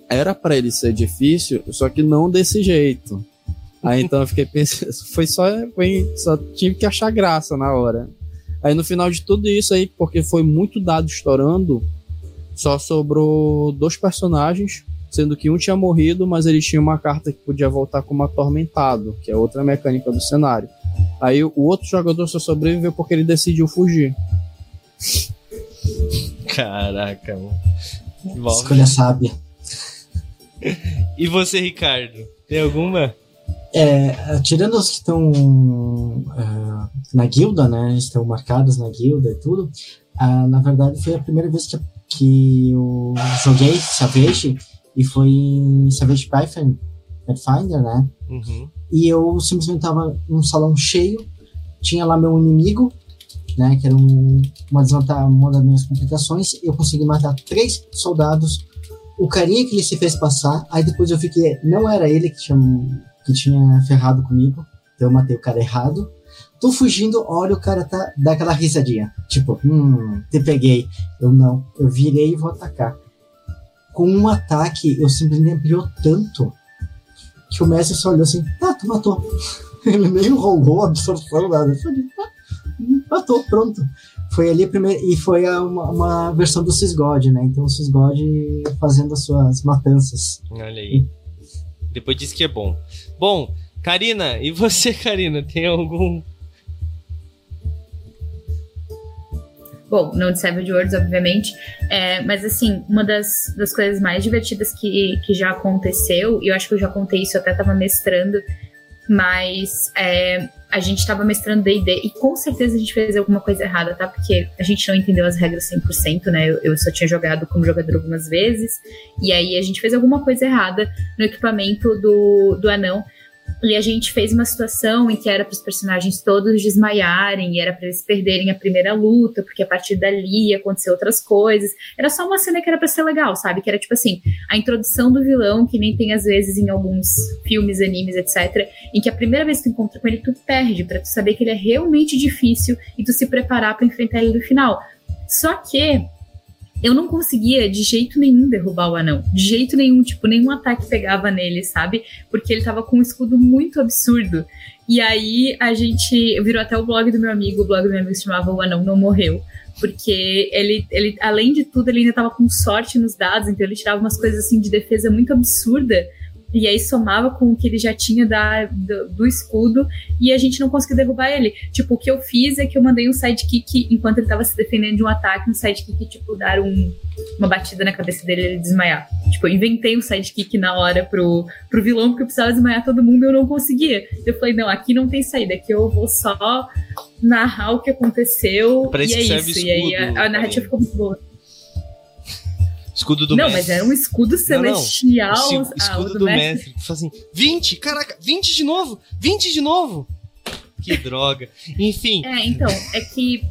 era para ele ser difícil, só que não desse jeito. Aí então eu fiquei pensando, foi só, foi, só tive que achar graça na hora. Aí no final de tudo isso aí, porque foi muito dado estourando, só sobrou dois personagens, sendo que um tinha morrido, mas ele tinha uma carta que podia voltar como atormentado, que é outra mecânica do cenário. Aí o outro jogador só sobreviveu porque ele decidiu fugir. Caraca, mano. Escolha sábia. E você, Ricardo? Tem alguma? É, tirando os que estão uh, na guilda, né? Estão marcados na guilda e tudo. Uh, na verdade, foi a primeira vez que, que eu joguei Savage e foi em Savage Pathfinder, né? Uhum. E eu simplesmente tava num salão cheio, tinha lá meu inimigo, né? Que era um, uma, uma das minhas complicações. Eu consegui matar três soldados o carinha que ele se fez passar, aí depois eu vi que não era ele que tinha, que tinha ferrado comigo, então eu matei o cara errado. Tô fugindo, olha, o cara tá, dá aquela risadinha. Tipo, hum, te peguei. Eu não, eu virei e vou atacar. Com um ataque, eu simplesmente ampliou tanto que o mestre só olhou assim, tá, tu matou. Ele nem rolou absorção, nada. Eu falei, ah, matou, pronto foi ali a primeira, e foi uma, uma, versão do Sysgod, né? Então o Sysgod fazendo as suas matanças. Olha aí. Depois disse que é bom. Bom, Karina, e você, Karina, tem algum Bom, não de Savage Worlds, obviamente. É, mas, assim, uma das, das coisas mais divertidas que, que já aconteceu, e eu acho que eu já contei isso, eu até tava mestrando, mas é, a gente estava mestrando D&D e com certeza a gente fez alguma coisa errada, tá? Porque a gente não entendeu as regras 100%, né? Eu, eu só tinha jogado como jogador algumas vezes e aí a gente fez alguma coisa errada no equipamento do, do anão e a gente fez uma situação em que era para os personagens todos desmaiarem, e era para eles perderem a primeira luta, porque a partir dali ia acontecer outras coisas. Era só uma cena que era para ser legal, sabe? Que era tipo assim, a introdução do vilão, que nem tem às vezes em alguns filmes, animes, etc., em que a primeira vez que tu encontra com ele, tu perde, para tu saber que ele é realmente difícil e tu se preparar para enfrentar ele no final. Só que eu não conseguia de jeito nenhum derrubar o anão. De jeito nenhum, tipo, nenhum ataque pegava nele, sabe? Porque ele tava com um escudo muito absurdo. E aí a gente virou até o blog do meu amigo, o blog do meu amigo se chamava O Anão Não Morreu. Porque ele, ele, além de tudo, ele ainda tava com sorte nos dados, então ele tirava umas coisas assim de defesa muito absurda e aí somava com o que ele já tinha da, do, do, escudo e a gente não conseguiu derrubar ele. Tipo, o que eu fiz é que eu mandei um sidekick enquanto ele tava se defendendo de um ataque, um sidekick, tipo, dar um, uma batida na cabeça dele e ele desmaiar. Tipo, eu inventei um sidekick na hora pro, pro vilão, porque eu precisava desmaiar todo mundo e eu não conseguia. Eu falei, não, aqui não tem saída, aqui eu vou só narrar o que aconteceu. Pra e é isso. E aí a, a narrativa ficou muito boa. Escudo do não, mestre. mas era um escudo celestial. Não, não. escudo ah, do, do, mestre. mestre. assim, 20, caraca, 20 de novo, 20 de novo. Que droga. Enfim. É, então, é que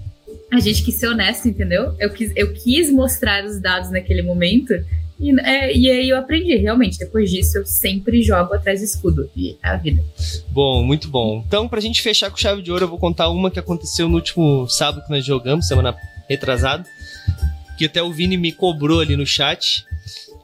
a gente quis ser honesto, entendeu? Eu quis, eu quis mostrar os dados naquele momento. E, é, e aí eu aprendi, realmente. Depois disso, eu sempre jogo atrás do escudo. E é a vida. Bom, muito bom. Então, pra gente fechar com chave de ouro, eu vou contar uma que aconteceu no último sábado que nós jogamos, semana retrasada que até o Vini me cobrou ali no chat.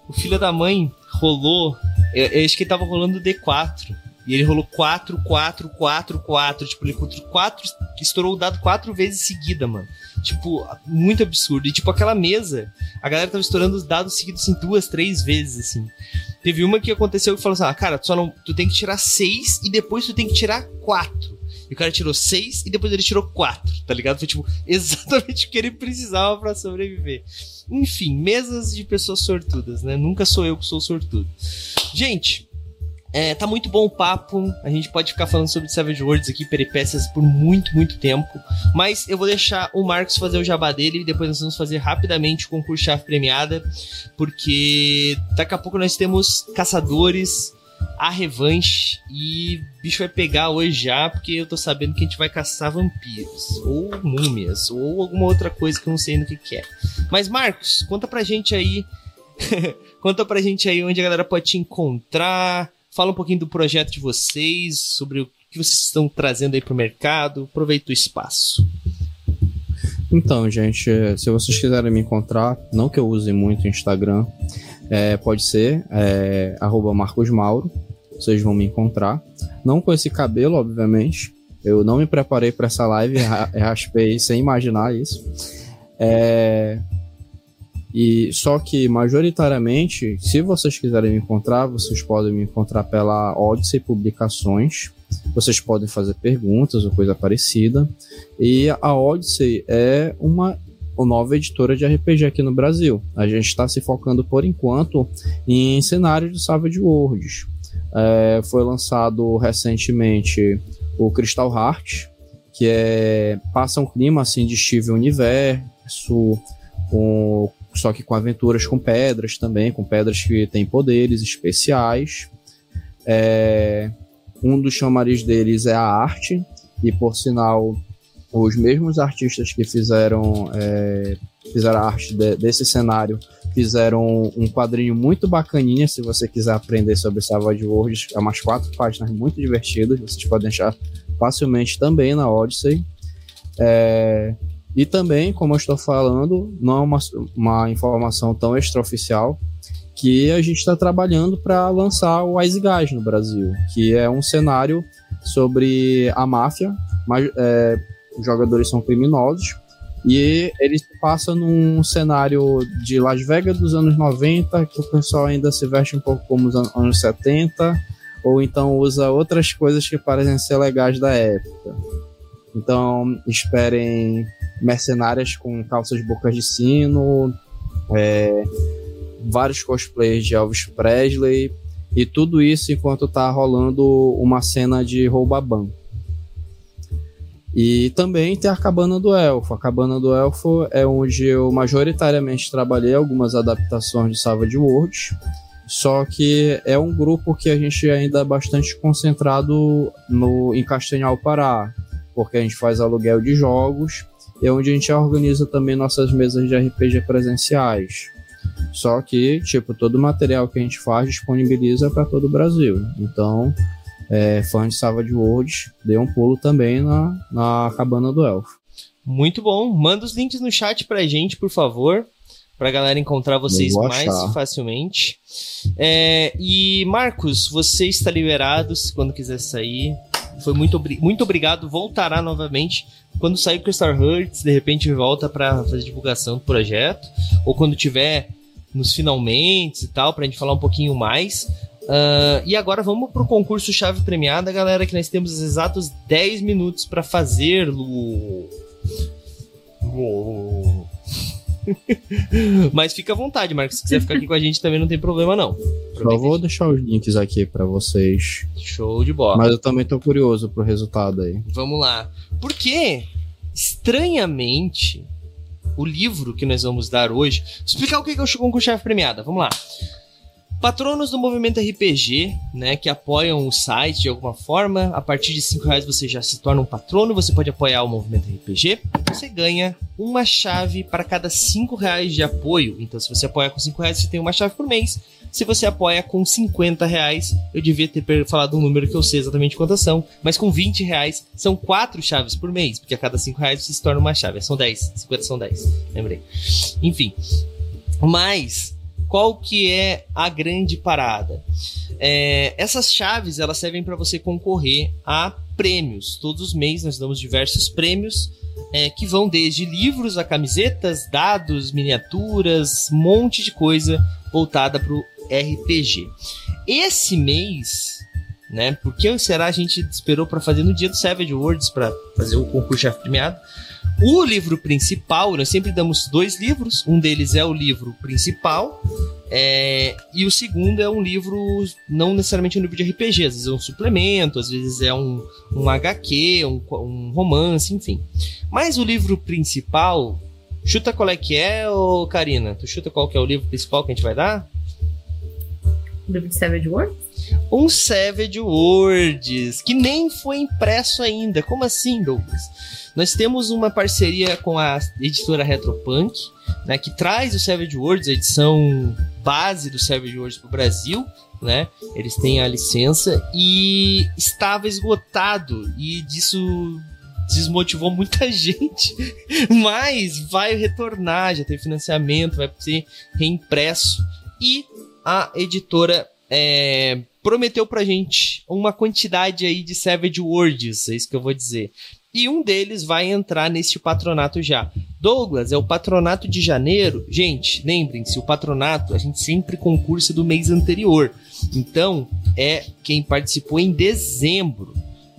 O filho da mãe rolou. Eu, eu acho que ele tava rolando D4. E ele rolou 4, 4, 4, 4. Tipo, ele encontrou 4. Estourou o dado 4 vezes seguida, mano. Tipo, muito absurdo. E tipo, aquela mesa, a galera tava estourando os dados seguidos assim duas, três vezes, assim. Teve uma que aconteceu que falou assim: ah, cara, tu, só não, tu tem que tirar 6 e depois tu tem que tirar 4. E o cara tirou seis e depois ele tirou quatro, tá ligado? Foi tipo exatamente o que ele precisava para sobreviver. Enfim, mesas de pessoas sortudas, né? Nunca sou eu que sou sortudo. Gente, É, tá muito bom o papo. A gente pode ficar falando sobre Savage Worlds aqui, peripécias, por muito, muito tempo. Mas eu vou deixar o Marcos fazer o jabá dele e depois nós vamos fazer rapidamente o concurso chave premiada. Porque daqui a pouco nós temos caçadores, a revanche e bicho vai pegar hoje já, porque eu tô sabendo que a gente vai caçar vampiros, ou múmias, ou alguma outra coisa que eu não sei no que, que é. Mas Marcos, conta pra gente aí. conta pra gente aí onde a galera pode te encontrar Fala um pouquinho do projeto de vocês, sobre o que vocês estão trazendo aí para o mercado. Aproveita o espaço. Então, gente, se vocês quiserem me encontrar, não que eu use muito o Instagram, é, pode ser é, Marcos Mauro, vocês vão me encontrar. Não com esse cabelo, obviamente. Eu não me preparei para essa live, raspei sem imaginar isso. É, e só que majoritariamente, se vocês quiserem me encontrar, vocês podem me encontrar pela Odyssey Publicações. Vocês podem fazer perguntas ou coisa parecida. E a Odyssey é uma nova editora de RPG aqui no Brasil. A gente está se focando por enquanto em cenários de Savage Worlds. É, foi lançado recentemente o Crystal Heart, que é passa um clima assim de Steve Universo, com só que com aventuras com pedras também, com pedras que têm poderes especiais. É, um dos chamariz deles é a arte, e por sinal, os mesmos artistas que fizeram, é, fizeram a arte de, desse cenário fizeram um quadrinho muito bacaninha. Se você quiser aprender sobre Savage Worlds, é umas quatro páginas muito divertidas. Vocês podem achar facilmente também na Odyssey. É, e também, como eu estou falando, não é uma, uma informação tão extraoficial, que a gente está trabalhando para lançar o Ice Guys no Brasil, que é um cenário sobre a máfia, mas é, os jogadores são criminosos, e ele passa num cenário de Las Vegas dos anos 90, que o pessoal ainda se veste um pouco como os anos 70, ou então usa outras coisas que parecem ser legais da época. Então, esperem mercenárias com calças bocas de sino, é, vários cosplays de Elvis Presley, e tudo isso enquanto tá rolando uma cena de roubaban. E também tem a Cabana do Elfo. A Cabana do Elfo é onde eu majoritariamente trabalhei algumas adaptações de Savage Worlds. Só que é um grupo que a gente ainda é bastante concentrado no, em Castanhal Pará porque a gente faz aluguel de jogos e é onde a gente organiza também nossas mesas de RPG presenciais. Só que, tipo, todo o material que a gente faz disponibiliza para todo o Brasil. Então, é, fã de Savage Worlds, dê um pulo também na, na Cabana do Elfo. Muito bom. Manda os links no chat pra gente, por favor. Pra galera encontrar vocês mais facilmente. É, e Marcos, você está liberado quando quiser sair. Foi muito, muito obrigado. Voltará novamente. Quando sair o Crystal Hearts, de repente volta para fazer divulgação do projeto. Ou quando tiver nos finalmente e tal, pra gente falar um pouquinho mais. Uh, e agora vamos pro concurso chave premiada, galera, que nós temos os exatos 10 minutos para fazê-lo. Mas fica à vontade, Marcos. Se quiser ficar aqui com a gente também não tem problema, não. Só vou deixar os links aqui para vocês. Show de bola. Mas eu também tô curioso pro resultado aí. Vamos lá. Porque, estranhamente, o livro que nós vamos dar hoje. Vou explicar o que é o concurso chave premiada. Vamos lá. Patronos do movimento RPG, né, que apoiam o site de alguma forma, a partir de 5 reais você já se torna um patrono, você pode apoiar o movimento RPG. Você ganha uma chave para cada 5 reais de apoio. Então, se você apoia com 5 reais, você tem uma chave por mês. Se você apoia com 50 reais, eu devia ter falado um número que eu sei exatamente quantas são, mas com 20 reais são 4 chaves por mês, porque a cada 5 reais você se torna uma chave. São 10, 50 são 10, lembrei. Enfim. Mas qual que é a grande parada? É, essas chaves elas servem para você concorrer a prêmios. Todos os meses nós damos diversos prêmios é, que vão desde livros a camisetas, dados, miniaturas, um monte de coisa voltada para o RPG. Esse mês, né? Porque será a gente esperou para fazer no dia do Savage Worlds para fazer o concurso chefe premiado? O livro principal, nós sempre damos dois livros. Um deles é o livro principal, é, e o segundo é um livro, não necessariamente um livro de RPG, às vezes é um suplemento, às vezes é um, um HQ, um, um romance, enfim. Mas o livro principal, chuta qual é que é, ô Karina? Tu chuta qual que é o livro principal que a gente vai dar? Livro de Savage Worlds? Um Savage Worlds, que nem foi impresso ainda. Como assim, Douglas? Nós temos uma parceria com a editora Retropunk, né, que traz o Savage Worlds, a edição base do Savage Worlds para o Brasil, né? Eles têm a licença e estava esgotado e disso desmotivou muita gente, mas vai retornar, já tem financiamento, vai ser reimpresso e a editora é, prometeu pra gente uma quantidade aí de Savage Words, é isso que eu vou dizer. E um deles vai entrar nesse patronato já. Douglas, é o patronato de janeiro. Gente, lembrem-se, o patronato a gente sempre concursa do mês anterior. Então, é quem participou em dezembro.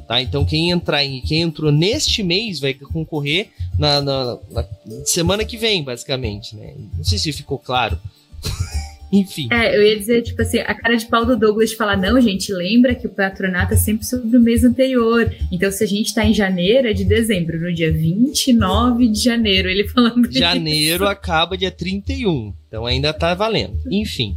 Tá? Então, quem entrar em, quem entrou neste mês vai concorrer na, na, na semana que vem, basicamente. Né? Não sei se ficou claro. Enfim. É, eu ia dizer, tipo assim, a cara de pau do Douglas falar, não, gente, lembra que o patronato é sempre sobre o mês anterior. Então, se a gente tá em janeiro, é de dezembro, no dia 29 de janeiro, ele falando Janeiro isso. acaba dia 31, então ainda tá valendo. Enfim.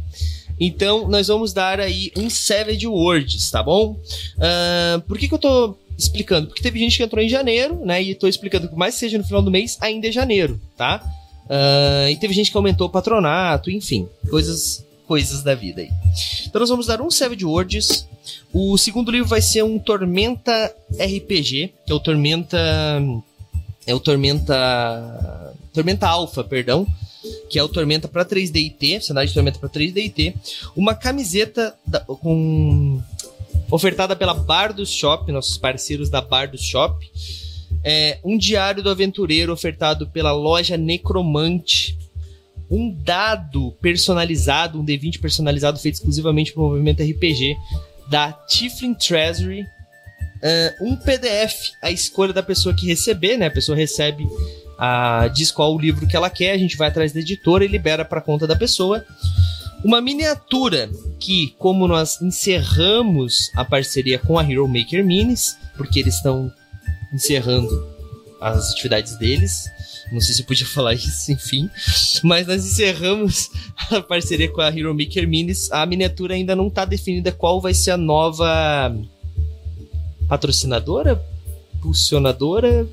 Então, nós vamos dar aí um Savage Words, tá bom? Uh, por que, que eu tô explicando? Porque teve gente que entrou em janeiro, né? E tô explicando que mais seja no final do mês, ainda é janeiro, tá? Uh, e teve gente que aumentou o patronato, enfim, coisas coisas da vida aí. Então nós vamos dar um Savage Words. O segundo livro vai ser um Tormenta RPG, que é o Tormenta é o Tormenta Tormenta Alpha, perdão, que é o Tormenta para 3D e T, cenário de Tormenta para 3D e T, uma camiseta da, com ofertada pela Bar do Shop, nossos parceiros da Bar do Shop é, um diário do aventureiro ofertado pela loja Necromante, um dado personalizado, um D20 personalizado feito exclusivamente para o movimento RPG da Tiflin Treasury, uh, um PDF, a escolha da pessoa que receber, né? A pessoa recebe, diz qual o livro que ela quer, a gente vai atrás da editora e libera para conta da pessoa. Uma miniatura que, como nós encerramos a parceria com a Hero Maker Minis, porque eles estão encerrando as atividades deles. Não sei se eu podia falar isso, enfim. Mas nós encerramos a parceria com a Hero Maker Minis. A miniatura ainda não está definida qual vai ser a nova patrocinadora, pulsionadora,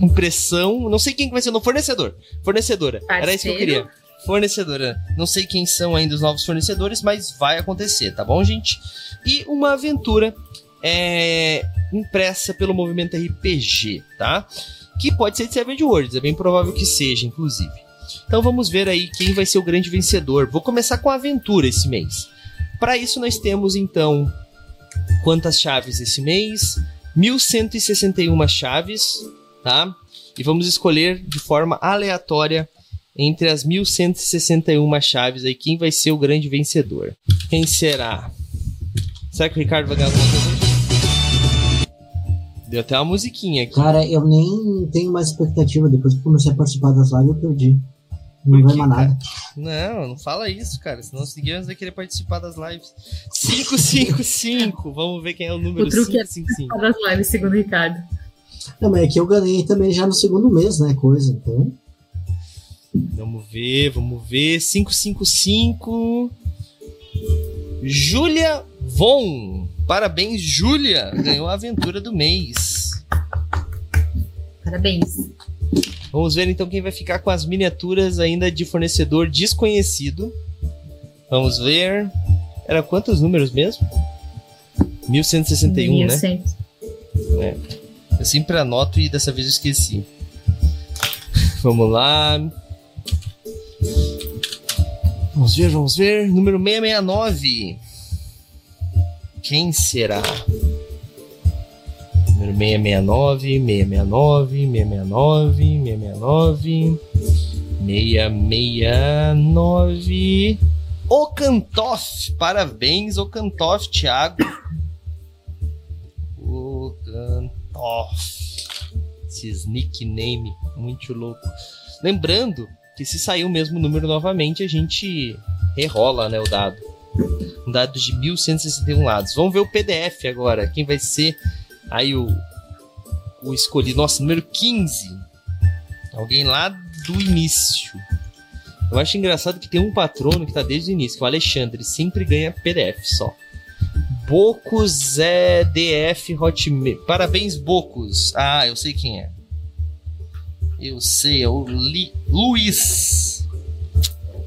impressão. Não sei quem vai ser no fornecedor. Fornecedora. Parceiro. Era isso que eu queria. Fornecedora. Não sei quem são ainda os novos fornecedores, mas vai acontecer, tá bom, gente? E uma aventura é, impressa pelo movimento RPG, tá? Que pode ser de Savage Worlds, é bem provável que seja, inclusive. Então vamos ver aí quem vai ser o grande vencedor. Vou começar com a aventura esse mês. Para isso nós temos então quantas chaves esse mês? 1161 chaves, tá? E vamos escolher de forma aleatória entre as 1161 chaves aí quem vai ser o grande vencedor. Quem será? Será que o Ricardo vai ganhar alguma coisa? Deu até uma musiquinha aqui. Cara, eu nem tenho mais expectativa. Depois que comecei a participar das lives, eu perdi. Não vai mais nada. Não, não fala isso, cara. Senão os ninguém vai querer participar das lives. 555. Vamos ver quem é o número o truque 555. É das lives, segundo o Ricardo. Não, mas é que eu ganhei também já no segundo mês, né? Coisa, então. Vamos ver, vamos ver. 555. Júlia Von. Parabéns, Júlia! Ganhou a aventura do mês. Parabéns. Vamos ver então quem vai ficar com as miniaturas ainda de fornecedor desconhecido. Vamos ver. Era quantos números mesmo? 1161, 1100. né? É. Eu sempre anoto e dessa vez eu esqueci. Vamos lá. Vamos ver, vamos ver. Número 669. Quem será? Número 669, 669, 669, 669, 669. O Cantoff, parabéns, o Cantoff, Thiago. O Cantoff. Esses nickname muito louco. Lembrando que se sair o mesmo número novamente, a gente rerola, né, o dado. Um dado de 1161 lados. Vamos ver o PDF agora. Quem vai ser aí o, o escolhido? Nossa, número 15. Alguém lá do início. Eu acho engraçado que tem um patrono que tá desde o início, que é o Alexandre, sempre ganha PDF só. Bocos é Hotmail. Parabéns, Bocos. Ah, eu sei quem é. Eu sei, é o Li Luiz.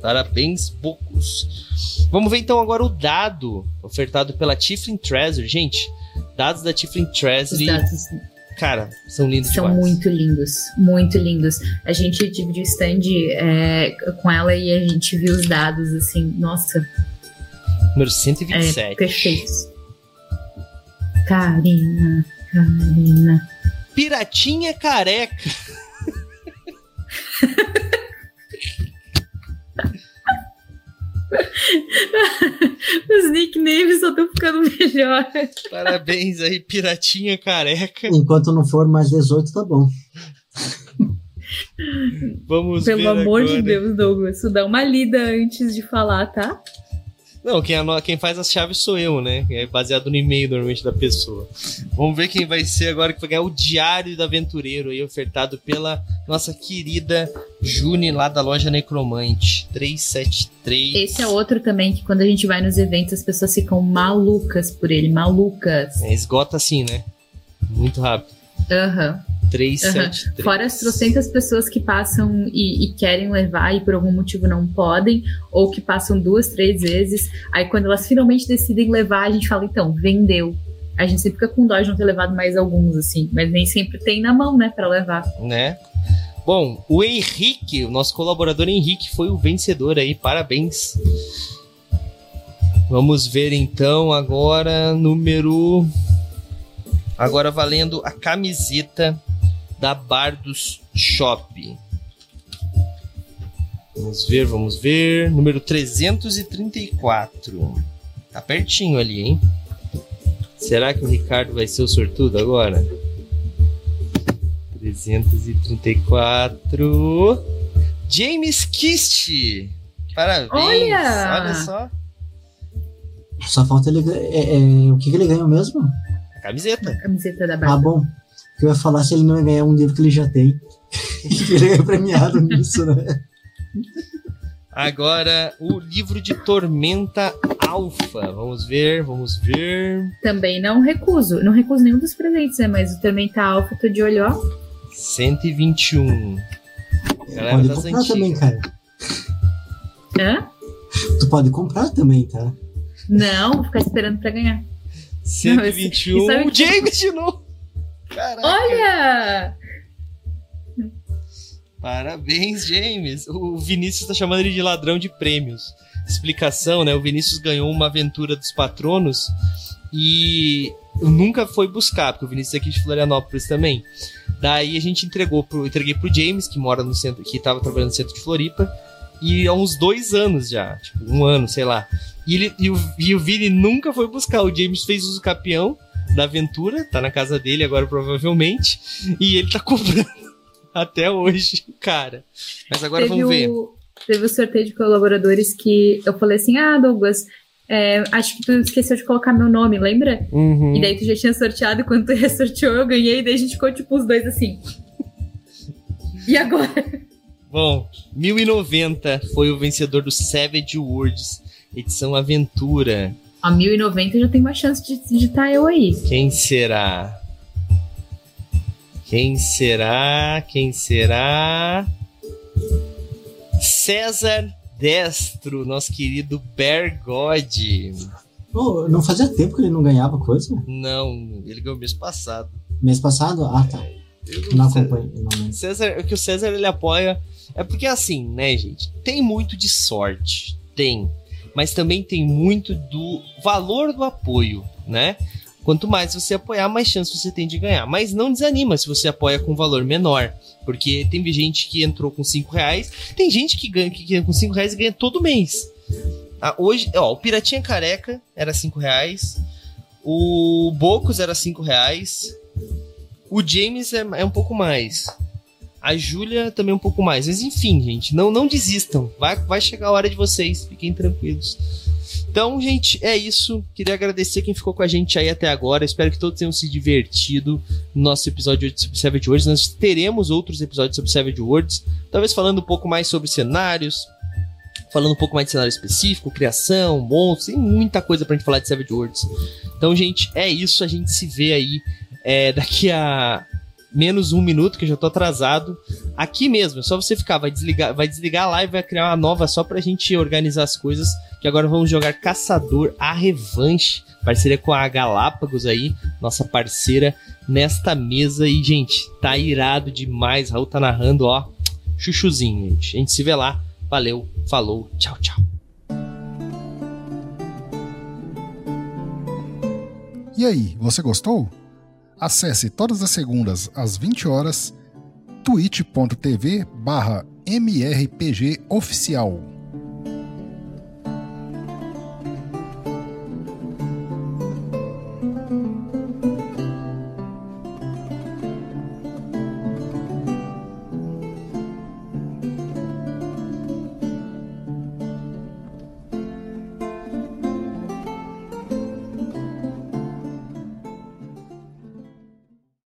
Parabéns, Bocos. Vamos ver então agora o dado ofertado pela Tiflin Treasury. Gente, dados da Tiflin Treasury. Os dados Cara, são lindos são demais. muito lindos, muito lindos. A gente dividiu o stand é, com ela e a gente viu os dados, assim, nossa, Número é, 127. perfeitos. Karina, Karina. Piratinha careca. Os nicknames só estão ficando melhor. Parabéns aí, Piratinha careca. Enquanto não for mais 18, tá bom. Vamos ver Pelo amor de agora. Deus, Douglas, isso dá uma lida antes de falar, tá? Não, quem, quem faz as chaves sou eu, né? É baseado no e-mail normalmente da pessoa. Vamos ver quem vai ser agora que vai ganhar o Diário do Aventureiro aí, ofertado pela nossa querida Juni lá da loja Necromante. 373. Esse é outro também que quando a gente vai nos eventos as pessoas ficam malucas por ele, malucas. É, esgota assim, né? Muito rápido. Aham. 373. Fora as trocentas pessoas que passam e, e querem levar e por algum motivo não podem, ou que passam duas, três vezes. Aí quando elas finalmente decidem levar, a gente fala, então, vendeu. A gente sempre fica com dó de não ter levado mais alguns, assim, mas nem sempre tem na mão, né, pra levar. né? Bom, o Henrique, o nosso colaborador Henrique, foi o vencedor aí, parabéns. Vamos ver então agora número. Agora valendo a camiseta da Bardos Shop. Vamos ver, vamos ver. Número 334. Tá pertinho ali, hein? Será que o Ricardo vai ser o sortudo agora? 334. James Kist. Parabéns. Olha! Olha só. Só falta ele. É, é, o que, que ele ganhou mesmo? Camiseta. A camiseta da Ah, Bárbara. bom. O que eu ia falar se ele não ia ganhar um livro que ele já tem. ele é premiado nisso, né? Agora o livro de Tormenta Alpha. Vamos ver, vamos ver. Também não recuso. Não recuso nenhum dos presentes, né? Mas o Tormenta Alpha, tô de olho, ó. 121. Galera pode das comprar antigas. também, cara. Hã? Tu pode comprar também, tá? Não, vou ficar esperando pra ganhar. 121. E sabe que- James de novo. Caraca. Olha! Parabéns, James. O Vinícius tá chamando ele de ladrão de prêmios. Explicação, né? O Vinícius ganhou uma aventura dos patronos e nunca foi buscar, porque o Vinícius é aqui de Florianópolis também. Daí a gente entregou pro, entreguei pro James, que mora no centro, que tava trabalhando no centro de Floripa, e há uns dois anos já, tipo, um ano, sei lá. E, ele, e, o, e o Vini nunca foi buscar. O James fez uso capião da aventura, tá na casa dele agora provavelmente, e ele tá cobrando até hoje, cara. Mas agora teve vamos ver. O, teve o sorteio de colaboradores que eu falei assim: ah, Douglas, é, acho que tu esqueceu de colocar meu nome, lembra? Uhum. E daí tu já tinha sorteado, e quando tu ressorteou, eu ganhei, e daí a gente ficou tipo os dois assim. E agora? Bom, 1090 foi o vencedor do Savage Worlds, edição Aventura. A 1090 já tem uma chance de estar eu aí. Quem será? Quem será? Quem será? César Destro, nosso querido Bear God. Pô, não fazia tempo que ele não ganhava coisa? Não, ele ganhou mês passado. Mês passado? Ah, tá. Eu Não acompanho. Não, não. César, o que o César ele apoia é porque assim, né, gente? Tem muito de sorte, tem, mas também tem muito do valor do apoio, né? Quanto mais você apoiar, mais chance você tem de ganhar. Mas não desanima se você apoia com valor menor. Porque tem gente que entrou com 5 reais, tem gente que ganha que com 5 reais e ganha todo mês. Ah, hoje, ó, o Piratinha Careca era 5 reais, o Bocos era 5 reais, O James é, é um pouco mais. A Júlia também um pouco mais. Mas enfim, gente, não, não desistam. Vai, vai chegar a hora de vocês. Fiquem tranquilos. Então, gente, é isso. Queria agradecer quem ficou com a gente aí até agora. Espero que todos tenham se divertido no nosso episódio sobre Savage Worlds. Nós teremos outros episódios sobre Savage Worlds, talvez falando um pouco mais sobre cenários, falando um pouco mais de cenário específico, criação, monstros, tem muita coisa pra gente falar de Savage Worlds. Então, gente, é isso. A gente se vê aí é, daqui a menos um minuto, que eu já tô atrasado. Aqui mesmo, é só você ficar, vai desligar, vai desligar a live, vai criar uma nova só pra gente organizar as coisas. Que agora vamos jogar Caçador a Revanche. Parceria com a Galápagos aí, nossa parceira nesta mesa. E, gente, tá irado demais. Raul tá narrando, ó. Chuchuzinho, gente. A gente se vê lá. Valeu, falou, tchau, tchau. E aí, você gostou? Acesse todas as segundas às 20 horas twitch.tv barra mrpgoficial